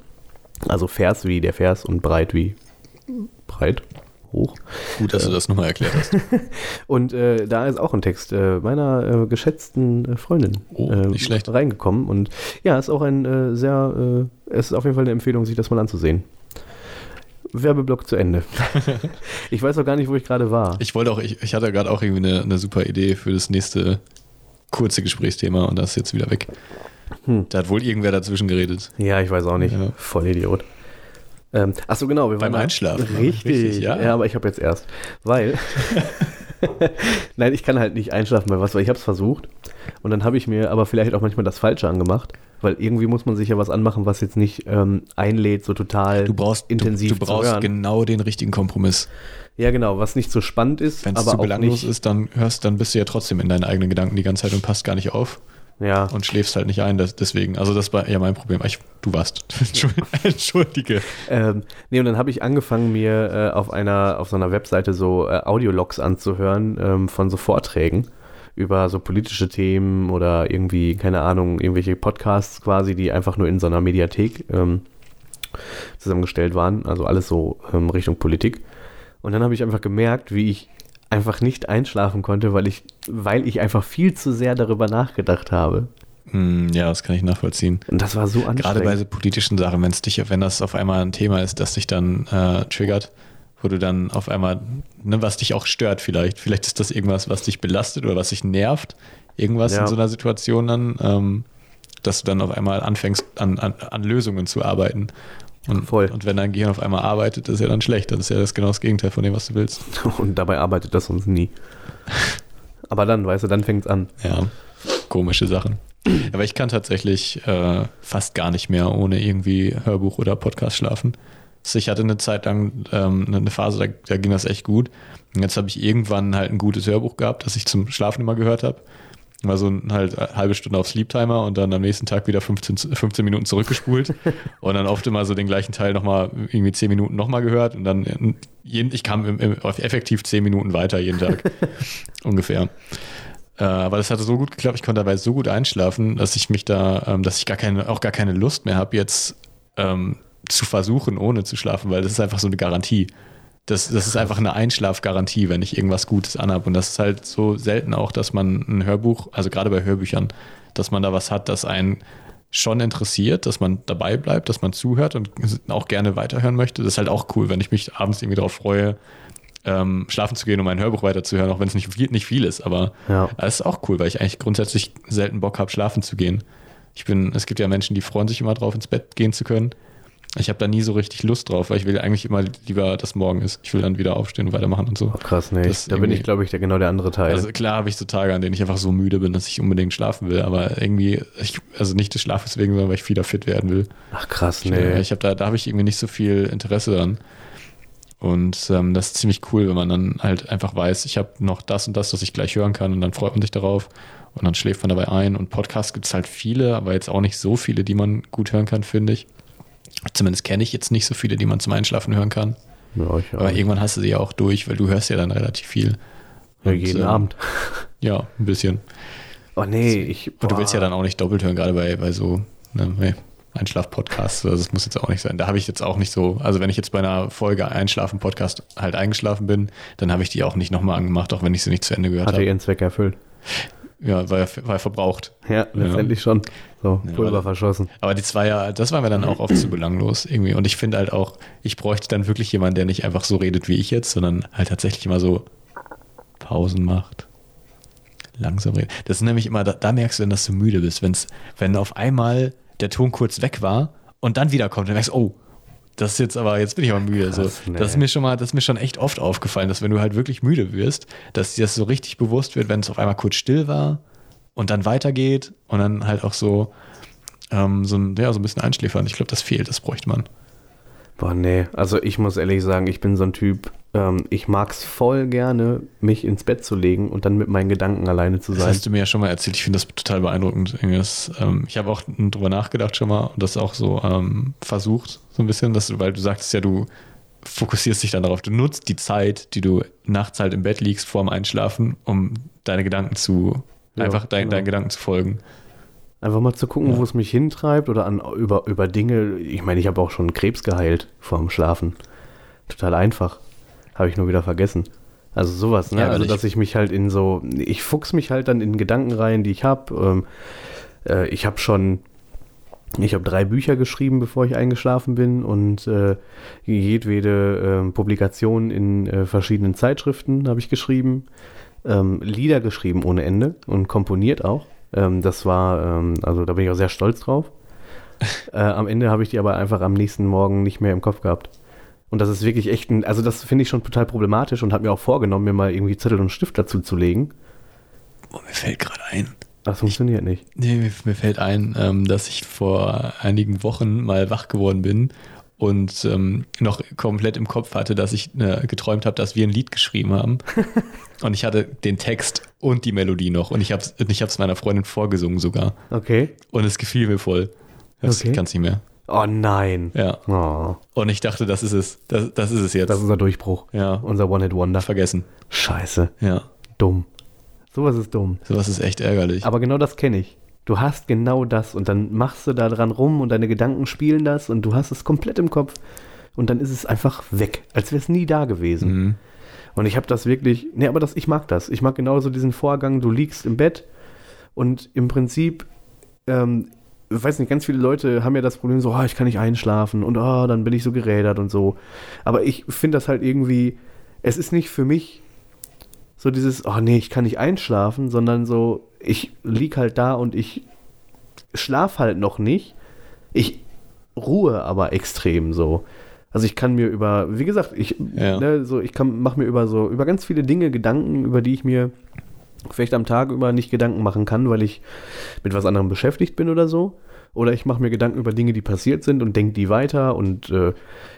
Also Vers wie der Vers und breit wie breit. Hoch. Gut, dass du das nochmal erklärt hast. Und äh, da ist auch ein Text äh, meiner äh, geschätzten äh, Freundin Oh, äh, nicht schlecht. reingekommen. Und ja, ist auch ein äh, sehr, äh, es ist auf jeden Fall eine Empfehlung, sich das mal anzusehen. Werbeblock zu Ende. ich weiß auch gar nicht, wo ich gerade war. Ich wollte auch, ich, ich hatte gerade auch irgendwie eine, eine super Idee für das nächste kurze Gesprächsthema und das ist jetzt wieder weg. Hm. Da hat wohl irgendwer dazwischen geredet. Ja, ich weiß auch nicht. Ja. Voll Idiot. Ähm, achso, genau. Wir Beim waren- Einschlafen, ne? Richtig, Richtig, ja. ja. aber ich habe jetzt erst. Weil. Nein, ich kann halt nicht einschlafen bei was, weil ich habe es versucht. Und dann habe ich mir aber vielleicht auch manchmal das Falsche angemacht. Weil irgendwie muss man sich ja was anmachen, was jetzt nicht ähm, einlädt, so total Du brauchst, intensiv du, du brauchst genau den richtigen Kompromiss. Ja, genau, was nicht so spannend ist, Wenn es aber zu belanglos ist, dann hörst, dann bist du ja trotzdem in deinen eigenen Gedanken die ganze Zeit und passt gar nicht auf Ja, und schläfst halt nicht ein. Das, deswegen, also das war ja mein Problem. Ich, du warst. Entschuldige. Ähm, nee, und dann habe ich angefangen, mir äh, auf einer, auf so einer Webseite so äh, Audiologs anzuhören ähm, von so Vorträgen über so politische Themen oder irgendwie, keine Ahnung, irgendwelche Podcasts quasi, die einfach nur in so einer Mediathek ähm, zusammengestellt waren. Also alles so ähm, Richtung Politik. Und dann habe ich einfach gemerkt, wie ich einfach nicht einschlafen konnte, weil ich, weil ich einfach viel zu sehr darüber nachgedacht habe. Hm, ja, das kann ich nachvollziehen. Und das war so anstrengend. Gerade bei so politischen Sachen, wenn es dich, wenn das auf einmal ein Thema ist, das dich dann äh, triggert, wo du dann auf einmal, ne, was dich auch stört vielleicht. Vielleicht ist das irgendwas, was dich belastet oder was dich nervt. Irgendwas Ja. in so einer Situation dann, ähm, dass du dann auf einmal anfängst, an, an, an Lösungen zu arbeiten. Und, Voll. und wenn dein Gehirn auf einmal arbeitet, ist ja dann schlecht. Das ist ja das genau das Gegenteil von dem, was du willst. Und dabei arbeitet das sonst nie. Aber dann, weißt du, dann fängt es an. Ja, komische Sachen. Aber ich kann tatsächlich äh, fast gar nicht mehr ohne irgendwie Hörbuch oder Podcast schlafen. Also ich hatte eine Zeit lang ähm, eine Phase, da, da ging das echt gut. Und jetzt habe ich irgendwann halt ein gutes Hörbuch gehabt, das ich zum Schlafen immer gehört habe. War so ein, halt eine halbe Stunde auf Sleep Timer und dann am nächsten Tag wieder 15, 15 Minuten zurückgespult und dann oft immer so den gleichen Teil nochmal irgendwie 10 Minuten nochmal gehört und dann äh, jeden, ich kam im, im, effektiv 10 Minuten weiter jeden Tag ungefähr. Äh, aber das hatte so gut geklappt, ich konnte dabei so gut einschlafen, dass ich mich da, ähm, dass ich gar keine, auch gar keine Lust mehr habe, jetzt ähm, zu versuchen, ohne zu schlafen, weil das ist einfach so eine Garantie. Das, das ist einfach eine Einschlafgarantie, wenn ich irgendwas Gutes anhab. Und das ist halt so selten auch, dass man ein Hörbuch, also gerade bei Hörbüchern, dass man da was hat, das einen schon interessiert, dass man dabei bleibt, dass man zuhört und auch gerne weiterhören möchte. Das ist halt auch cool, wenn ich mich abends irgendwie darauf freue, ähm, schlafen zu gehen, um ein Hörbuch weiterzuhören, auch wenn es nicht viel, nicht viel ist. Aber Ja. es ist auch cool, weil ich eigentlich grundsätzlich selten Bock habe, schlafen zu gehen. Ich bin, es gibt ja Menschen, die freuen sich immer drauf, ins Bett gehen zu können. Ich habe da nie so richtig Lust drauf, weil ich will eigentlich immer lieber, dass morgen ist. Ich will dann wieder aufstehen und weitermachen und so. Oh, krass, nee. Das Da bin ich, glaube ich, der, genau der andere Teil. Also klar habe ich so Tage, an denen ich einfach so müde bin, dass ich unbedingt schlafen will, aber irgendwie, ich, also nicht des Schlafes wegen, sondern weil ich wieder fit werden will. Ach krass, Ich, nee. ich habe da, da habe ich irgendwie nicht so viel Interesse dran. Und ähm, das ist ziemlich cool, wenn man dann halt einfach weiß, ich habe noch das und das, das ich gleich hören kann und dann freut man sich darauf und dann schläft man dabei ein. Und Podcasts gibt es halt viele, aber jetzt auch nicht so viele, die man gut hören kann, finde ich. Zumindest kenne ich jetzt nicht so viele, die man zum Einschlafen hören kann. ja, ich Aber irgendwann hast du sie ja auch durch, weil du hörst ja dann relativ viel. ja, Und, jeden ähm, Abend. Ja, ein bisschen. Oh nee, ich. Und du boah. willst ja dann auch nicht doppelt hören, gerade bei, bei so ne, Einschlaf-Podcasts. Also das muss jetzt auch nicht sein. Da habe ich jetzt auch nicht so, also wenn ich jetzt bei einer Folge Einschlafen-Podcast halt eingeschlafen bin, dann habe ich die auch nicht nochmal angemacht, auch wenn ich sie nicht zu Ende gehört Hat er habe. ihren Zweck erfüllt. Ja, war, war verbraucht. Ja, letztendlich ja. schon. So, Pulver aber, verschossen. Aber die zwei, ja, das war mir dann auch oft zu belanglos irgendwie. Und ich finde halt auch, ich bräuchte dann wirklich jemanden, der nicht einfach so redet wie ich jetzt, sondern halt tatsächlich immer so Pausen macht. Langsam redet. Das ist nämlich immer, da, da merkst du dann, dass du müde bist, wenn's, wenn auf einmal der Ton kurz weg war und dann wiederkommt, dann merkst du, oh, das ist jetzt aber, jetzt bin ich aber müde. Krass, so. Nee. Das ist mir schon mal, das ist mir schon echt oft aufgefallen, dass wenn du halt wirklich müde wirst, dass dir das so richtig bewusst wird, wenn es auf einmal kurz still war und dann weitergeht und dann halt auch so, ähm, so, ein, ja, so ein bisschen einschläfern. Ich glaube, das fehlt, das bräuchte man. Boah, nee. Also ich muss ehrlich sagen, ich bin so ein Typ, ähm, ich mag es voll gerne, mich ins Bett zu legen und dann mit meinen Gedanken alleine zu sein. Das hast du mir ja schon mal erzählt. Ich finde das total beeindruckend. Das, ähm, ich habe auch drüber nachgedacht schon mal und das auch so ähm, versucht, so ein bisschen, dass weil du sagtest ja, du fokussierst dich dann darauf. Du nutzt die Zeit, die du nachts halt im Bett liegst, vorm Einschlafen, um deine Gedanken zu, ja, einfach dein, genau. deinen Gedanken zu folgen. Einfach mal zu gucken, ja. wo es mich hintreibt oder an, über, über Dinge. Ich meine, ich habe auch schon Krebs geheilt vorm Schlafen. Total einfach. Habe ich nur wieder vergessen. Also sowas, ne? Ja, also, dass ich mich halt in so, ich fuchs mich halt dann in Gedanken rein, die ich habe. Ähm, äh, ich habe schon, ich habe drei Bücher geschrieben, bevor ich eingeschlafen bin und äh, jedwede äh, Publikation in äh, verschiedenen Zeitschriften habe ich geschrieben. Ähm, Lieder geschrieben ohne Ende und komponiert auch. Ähm, das war, ähm, also da bin ich auch sehr stolz drauf. Äh, am Ende habe ich die aber einfach am nächsten Morgen nicht mehr im Kopf gehabt. Und das ist wirklich echt ein, also das finde ich schon total problematisch und habe mir auch vorgenommen, mir mal irgendwie Zettel und Stift dazu zu legen. Oh, mir fällt gerade ein. Das funktioniert ich, nicht. Nee, mir, mir fällt ein, ähm, dass ich vor einigen Wochen mal wach geworden bin und ähm, noch komplett im Kopf hatte, dass ich äh, geträumt habe, dass wir ein Lied geschrieben haben. und ich hatte den Text und die Melodie noch und ich habe es ich meiner Freundin vorgesungen sogar. Okay. Und es gefiel mir voll. Das okay. kann es nicht mehr. Oh nein. Ja. Oh. Und ich dachte, das ist es. Das, das ist es jetzt. Das ist unser Durchbruch. Ja. Unser One-Hit-Wonder. Vergessen. Scheiße. Ja. Dumm. Sowas ist dumm. Sowas ist echt ärgerlich. Aber genau das kenne ich. Du hast genau das und dann machst du da dran rum und deine Gedanken spielen das und du hast es komplett im Kopf und dann ist es einfach weg, als wäre es nie da gewesen. Mhm. Und ich habe das wirklich, nee, aber das, ich mag das. Ich mag genauso diesen Vorgang, du liegst im Bett und im Prinzip ähm, ich weiß nicht, ganz viele Leute haben ja das Problem so, oh, ich kann nicht einschlafen und oh, dann bin ich so gerädert und so. Aber ich finde das halt irgendwie, es ist nicht für mich so dieses, oh nee, ich kann nicht einschlafen, sondern so, ich lieg halt da und ich schlaf halt noch nicht. Ich ruhe aber extrem so. Also ich kann mir über, wie gesagt, ich, ja. ne, so, ich kann, mach mir über so, über ganz viele Dinge Gedanken, über die ich mir vielleicht am Tag über nicht Gedanken machen kann, weil ich mit was anderem beschäftigt bin oder so. Oder ich mache mir Gedanken über Dinge, die passiert sind und denke die weiter und äh,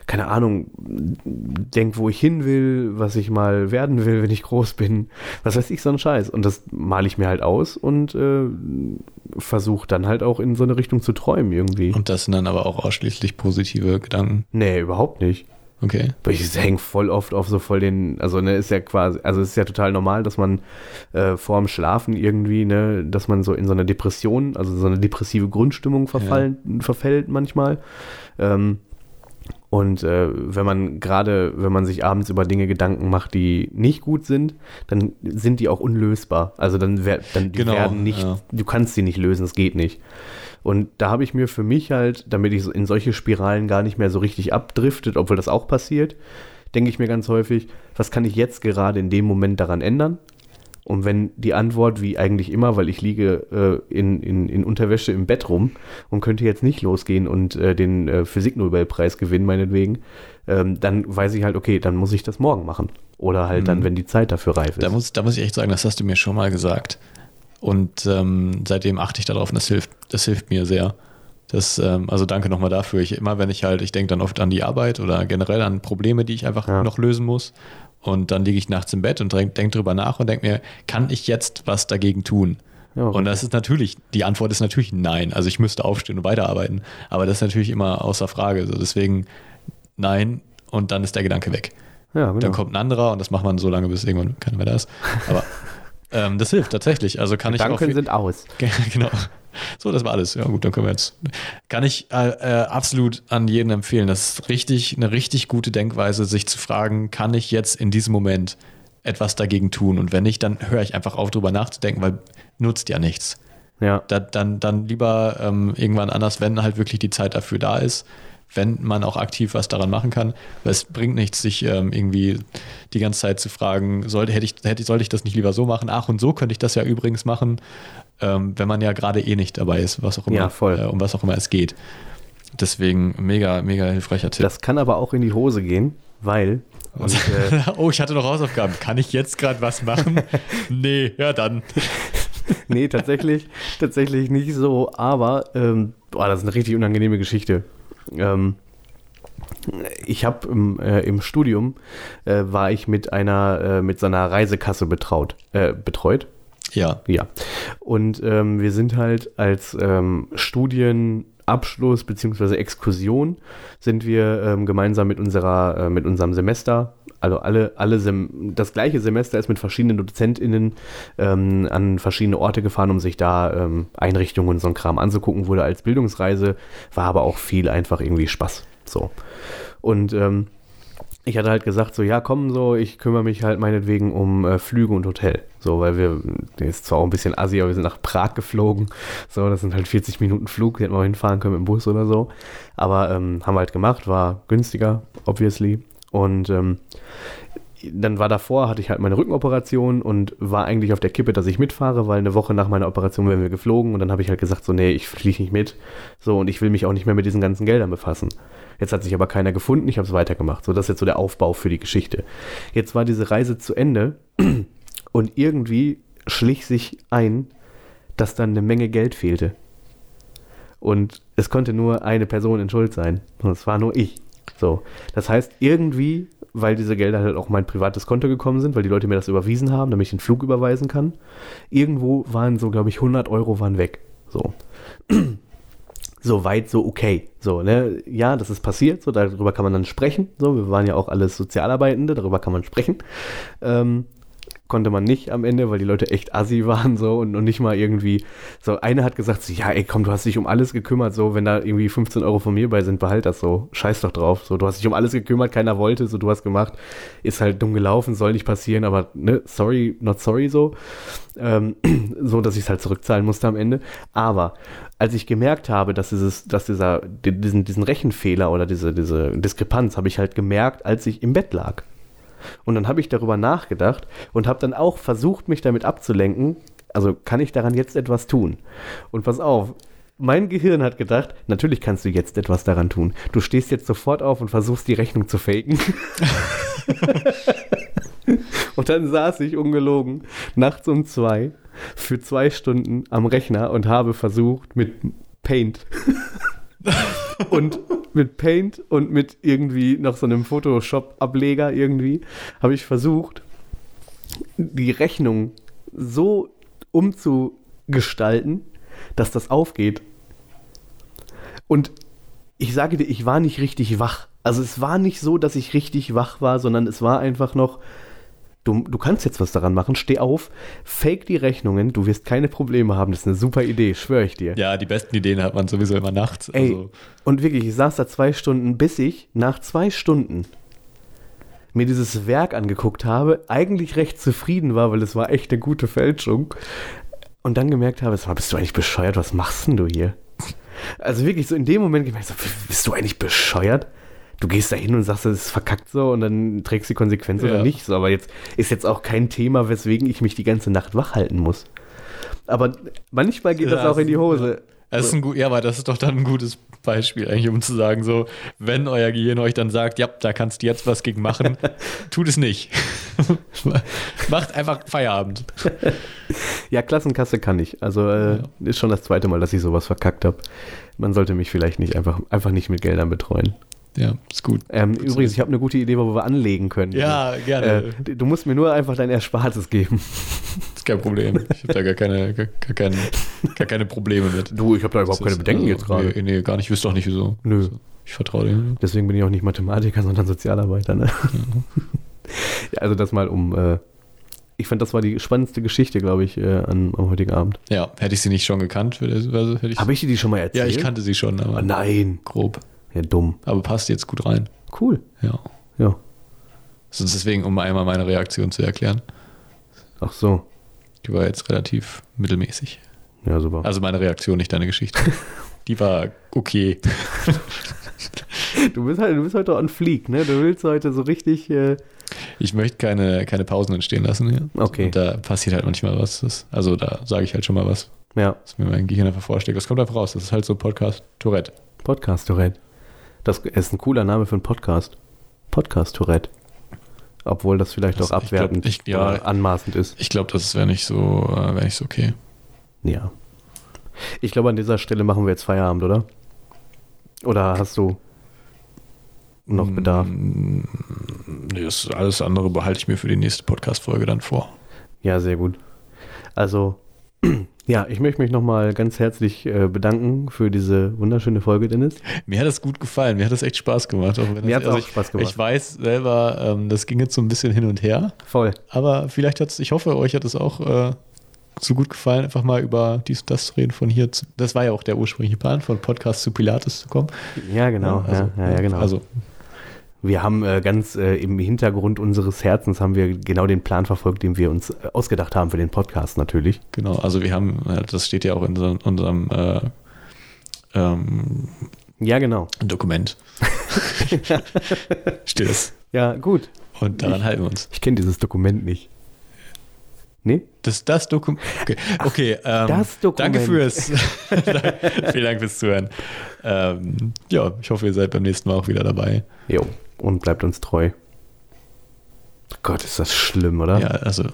keine Ahnung, denke, wo ich hin will, was ich mal werden will, wenn ich groß bin. Was weiß ich, so ein Scheiß. Und das male ich mir halt aus und äh, versuche dann halt auch in so eine Richtung zu träumen irgendwie. Und das sind dann aber auch ausschließlich positive Gedanken? Nee, überhaupt nicht. Okay. Ich hänge voll oft auf so voll den, also ne, ist ja quasi, also es ist ja total normal, dass man äh, vorm Schlafen irgendwie, ne, dass man so in so eine Depression, also so eine depressive Grundstimmung verfallen, ja. verfällt manchmal. Ähm, und äh, wenn man gerade, wenn man sich abends über Dinge Gedanken macht, die nicht gut sind, dann sind die auch unlösbar. Also dann, wer, dann die genau, werden nicht, ja. du kannst sie nicht lösen, es geht nicht. Und da habe ich mir für mich halt, damit ich in solche Spiralen gar nicht mehr so richtig abdriftet, obwohl das auch passiert, denke ich mir ganz häufig, was kann ich jetzt gerade in dem Moment daran ändern? Und wenn die Antwort, wie eigentlich immer, weil ich liege äh, in, in, in Unterwäsche im Bett rum und könnte jetzt nicht losgehen und äh, den äh, Physiknobelpreis gewinnen, meinetwegen, ähm, dann weiß ich halt, okay, dann muss ich das morgen machen. Oder halt mhm. dann, wenn die Zeit dafür reif ist. Da muss, da muss ich echt sagen, das hast du mir schon mal gesagt. Und ähm, seitdem achte ich darauf und das hilft, das hilft mir sehr. Das, ähm, also danke nochmal dafür. Ich, immer wenn ich halt, ich denke dann oft an die Arbeit oder generell an Probleme, die ich einfach ja. noch lösen muss. Und dann liege ich nachts im Bett und denke denk drüber nach und denke mir, kann ich jetzt was dagegen tun? Ja, und das ist natürlich, die Antwort ist natürlich nein. Also ich müsste aufstehen und weiterarbeiten. Aber das ist natürlich immer außer Frage. Also deswegen nein und dann ist der Gedanke weg. Ja, genau. Dann kommt ein anderer und das macht man so lange, bis irgendwann keiner mehr da ist. Aber ähm, das hilft tatsächlich. Also kann Gedanken ich auch. sind aus. genau. So, das war alles. Ja, gut, dann können wir jetzt. Kann ich äh, äh, absolut an jeden empfehlen. Das ist richtig, eine richtig gute Denkweise, sich zu fragen, kann ich jetzt in diesem Moment etwas dagegen tun? Und wenn nicht, dann höre ich einfach auf, drüber nachzudenken, weil nutzt ja nichts. Ja. Da, dann, dann lieber ähm, irgendwann anders, wenn halt wirklich die Zeit dafür da ist, wenn man auch aktiv was daran machen kann. Weil es bringt nichts, sich ähm, irgendwie die ganze Zeit zu fragen, sollte, hätte ich, hätte, sollte ich das nicht lieber so machen? Ach, und so könnte ich das ja übrigens machen, ähm, wenn man ja gerade eh nicht dabei ist, was auch immer, Ja, voll. Äh, um was auch immer es geht. Deswegen mega, mega hilfreicher Tipp. Das kann aber auch in die Hose gehen, weil. Und, äh, oh, ich hatte noch Hausaufgaben. Kann ich jetzt gerade was machen? nee, ja dann. nee, tatsächlich, tatsächlich nicht so, aber ähm, boah, das ist eine richtig unangenehme Geschichte. Ähm, ich habe im, äh, im Studium äh, war ich mit einer äh, mit so einer Reisekasse betraut, äh, betreut. Ja, Ja. Und ähm, wir sind halt als ähm, Studienabschluss bzw. Exkursion sind wir ähm, gemeinsam mit unserer, äh, mit unserem Semester, also alle, alle Sem das gleiche Semester ist mit verschiedenen DozentInnen ähm, an verschiedene Orte gefahren, um sich da ähm, Einrichtungen und so ein Kram anzugucken, wurde als Bildungsreise, war aber auch viel einfach irgendwie Spaß. So. Und ähm, ich hatte halt gesagt, so, ja, komm, so, ich kümmere mich halt meinetwegen um äh, Flüge und Hotel. So, weil wir, ist zwar auch ein bisschen assi, aber wir sind nach Prag geflogen. So, das sind halt 40 Minuten Flug, hätten wir auch hinfahren können mit dem Bus oder so. Aber ähm, haben wir halt gemacht, war günstiger, obviously. Und ähm, dann war davor, hatte ich halt meine Rückenoperation und war eigentlich auf der Kippe, dass ich mitfahre, weil eine Woche nach meiner Operation wären wir geflogen und dann habe ich halt gesagt, so, nee, ich fliege nicht mit. So, und ich will mich auch nicht mehr mit diesen ganzen Geldern befassen. Jetzt hat sich aber keiner gefunden, ich habe es weitergemacht. So, das ist jetzt so der Aufbau für die Geschichte. Jetzt war diese Reise zu Ende und irgendwie schlich sich ein, dass dann eine Menge Geld fehlte. Und es konnte nur eine Person in Schuld sein. Und es war nur ich. So. Das heißt, irgendwie, weil diese Gelder halt auch mein privates Konto gekommen sind, weil die Leute mir das überwiesen haben, damit ich den Flug überweisen kann, irgendwo waren so, glaube ich, 100 Euro waren weg. So. so weit, so okay. So, ne, ja, das ist passiert, so, darüber kann man dann sprechen. So, wir waren ja auch alles Sozialarbeitende, darüber kann man sprechen. Ähm, konnte man nicht am Ende, weil die Leute echt assi waren so und, und nicht mal irgendwie, so eine hat gesagt, so, ja ey komm, du hast dich um alles gekümmert, so wenn da irgendwie 15 Euro von mir bei sind, behalt das so, scheiß doch drauf, so du hast dich um alles gekümmert, keiner wollte, so du hast gemacht, ist halt dumm gelaufen, soll nicht passieren, aber ne, sorry, not sorry so, ähm, so dass ich es halt zurückzahlen musste am Ende, aber als ich gemerkt habe, dass dieses, dass dieser, diesen, diesen Rechenfehler oder diese, diese Diskrepanz habe ich halt gemerkt, als ich im Bett lag. Und dann habe ich darüber nachgedacht und habe dann auch versucht, mich damit abzulenken. Also kann ich daran jetzt etwas tun? Und pass auf, mein Gehirn hat gedacht, natürlich kannst du jetzt etwas daran tun. Du stehst jetzt sofort auf und versuchst die Rechnung zu faken. und dann saß ich ungelogen nachts um zwei für zwei Stunden am Rechner und habe versucht mit Paint und mit Paint und mit irgendwie noch so einem Photoshop-Ableger irgendwie habe ich versucht, die Rechnung so umzugestalten, dass das aufgeht. Und ich sage dir, ich war nicht richtig wach. Also es war nicht so, dass ich richtig wach war, sondern es war einfach noch, du, du kannst jetzt was daran machen, steh auf, fake die Rechnungen, du wirst keine Probleme haben. Das ist eine super Idee, schwöre ich dir. Ja, die besten Ideen hat man sowieso immer nachts. Ey, Also, und wirklich, ich saß da zwei Stunden, bis ich nach zwei Stunden mir dieses Werk angeguckt habe, eigentlich recht zufrieden war, weil es war echt eine gute Fälschung. Und dann gemerkt habe, sag mal, bist du eigentlich bescheuert? Was machst denn du hier? Also wirklich so in dem Moment gemerkt, so, bist du eigentlich bescheuert? Du gehst da hin und sagst, das ist verkackt so und dann trägst du die Konsequenz oder Ja. nicht. So, aber jetzt ist jetzt auch kein Thema, weswegen ich mich die ganze Nacht wach halten muss. Aber manchmal geht das Ja, auch in die Hose. das ist ein gut, ja, aber das ist doch dann ein gutes Beispiel, eigentlich, um zu sagen, so, wenn euer Gehirn euch dann sagt, ja, da kannst du jetzt was gegen machen, tut es nicht. Macht einfach Feierabend. Ja, Klassenkasse kann ich. Also äh, Ja. ist schon das zweite Mal, dass ich sowas verkackt habe. Man sollte mich vielleicht nicht einfach, einfach nicht mit Geldern betreuen. Ja, ist gut. Ähm, übrigens, ich habe eine gute Idee, wo wir anlegen können. Ja, gerne. Äh, du musst mir nur einfach dein Erspartes geben. ist kein Problem. Ich habe da gar keine, gar, gar, keine, gar keine Probleme mit. Du, ich habe da überhaupt Das keine ist, Bedenken also, jetzt gerade. Nee, nee, gar nicht. Ich wüsste auch nicht, wieso. Nö. Also, ich vertraue dir. Deswegen bin ich auch nicht Mathematiker, sondern Sozialarbeiter. Ne? ja, also das mal um. Äh, ich fand, das war die spannendste Geschichte, glaube ich, äh, an, am heutigen Abend. Ja, hätte ich sie nicht schon gekannt, würde, also Habe ich dir die schon mal Ja, erzählt? ich kannte sie schon, aber Oh, nein. grob. Ja, dumm. Aber passt jetzt gut rein. Cool. Ja. Ja. Sonst deswegen, um einmal meine Reaktion zu erklären. Ach so. Die war jetzt relativ mittelmäßig. Ja, super. Also meine Reaktion, nicht deine Geschichte. Die war okay. Du bist, halt, du bist heute on fleek, ne? Du willst heute so richtig. Äh, Ich möchte keine, keine Pausen entstehen lassen hier. Okay. Und da passiert halt manchmal was. Das, also da sage ich halt schon mal was, ja, was mir mein Gehirn einfach vorschlägt. Das kommt einfach raus. Das ist halt so Podcast Tourette. Podcast Tourette. Das ist ein cooler Name für einen Podcast. Podcast Tourette. Obwohl das vielleicht Das- auch ich glaub, abwertend ich- ja. oder anmaßend ist. Ich glaube, das wäre nicht so, äh, wäre nicht so okay. Ja. Ich glaube, an dieser Stelle machen wir jetzt Feierabend, oder? Oder hast du noch Bedarf? Mm, Nee, das alles andere behalte ich mir für die nächste Podcast-Folge dann vor. Ja, sehr gut. Also, ja, ich möchte mich nochmal ganz herzlich äh, bedanken für diese wunderschöne Folge, Dennis. Mir hat das gut gefallen. Mir hat das echt Spaß gemacht. Mir das, hat's auch ich, Spaß gemacht. Ich weiß selber, ähm, das ging jetzt so ein bisschen hin und her. Voll. Aber vielleicht hat es, ich hoffe, euch hat es auch äh, so gut gefallen, einfach mal über dies und das zu reden von hier zu. Das war ja auch der ursprüngliche Plan, von Podcast zu Pilates zu kommen. Ja, genau. also, ja, ja, ja, genau. Also, wir haben äh, ganz äh, im Hintergrund unseres Herzens haben wir genau den Plan verfolgt, den wir uns äh, ausgedacht haben für den Podcast natürlich. genau. Also, wir haben, äh, das steht ja auch in unserem, unserem äh, ähm, Ja, genau. Dokument. steht es. Ja, gut. Und daran halten wir uns. Ich kenne dieses Dokument nicht. Nee? Das, das Dokument. Okay, okay ähm, Das Dokument. Danke fürs. Vielen Dank fürs Zuhören. Ähm, ja, ich hoffe, ihr seid beim nächsten Mal auch wieder dabei. Jo. Und bleibt uns treu. Gott, ist das schlimm, oder? Ja, also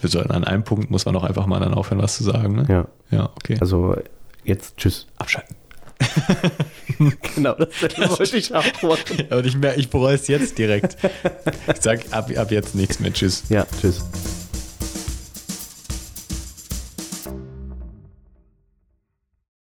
wir sollten an einem Punkt muss man auch einfach mal dann aufhören, was zu sagen. Ne? Ja. Ja, okay. Also, jetzt tschüss. Abschalten. Genau, das wollte ich auch machen. Aber ich, ich bereue es jetzt direkt. Ich sag ab, ab jetzt nichts mehr. Tschüss. Ja, tschüss.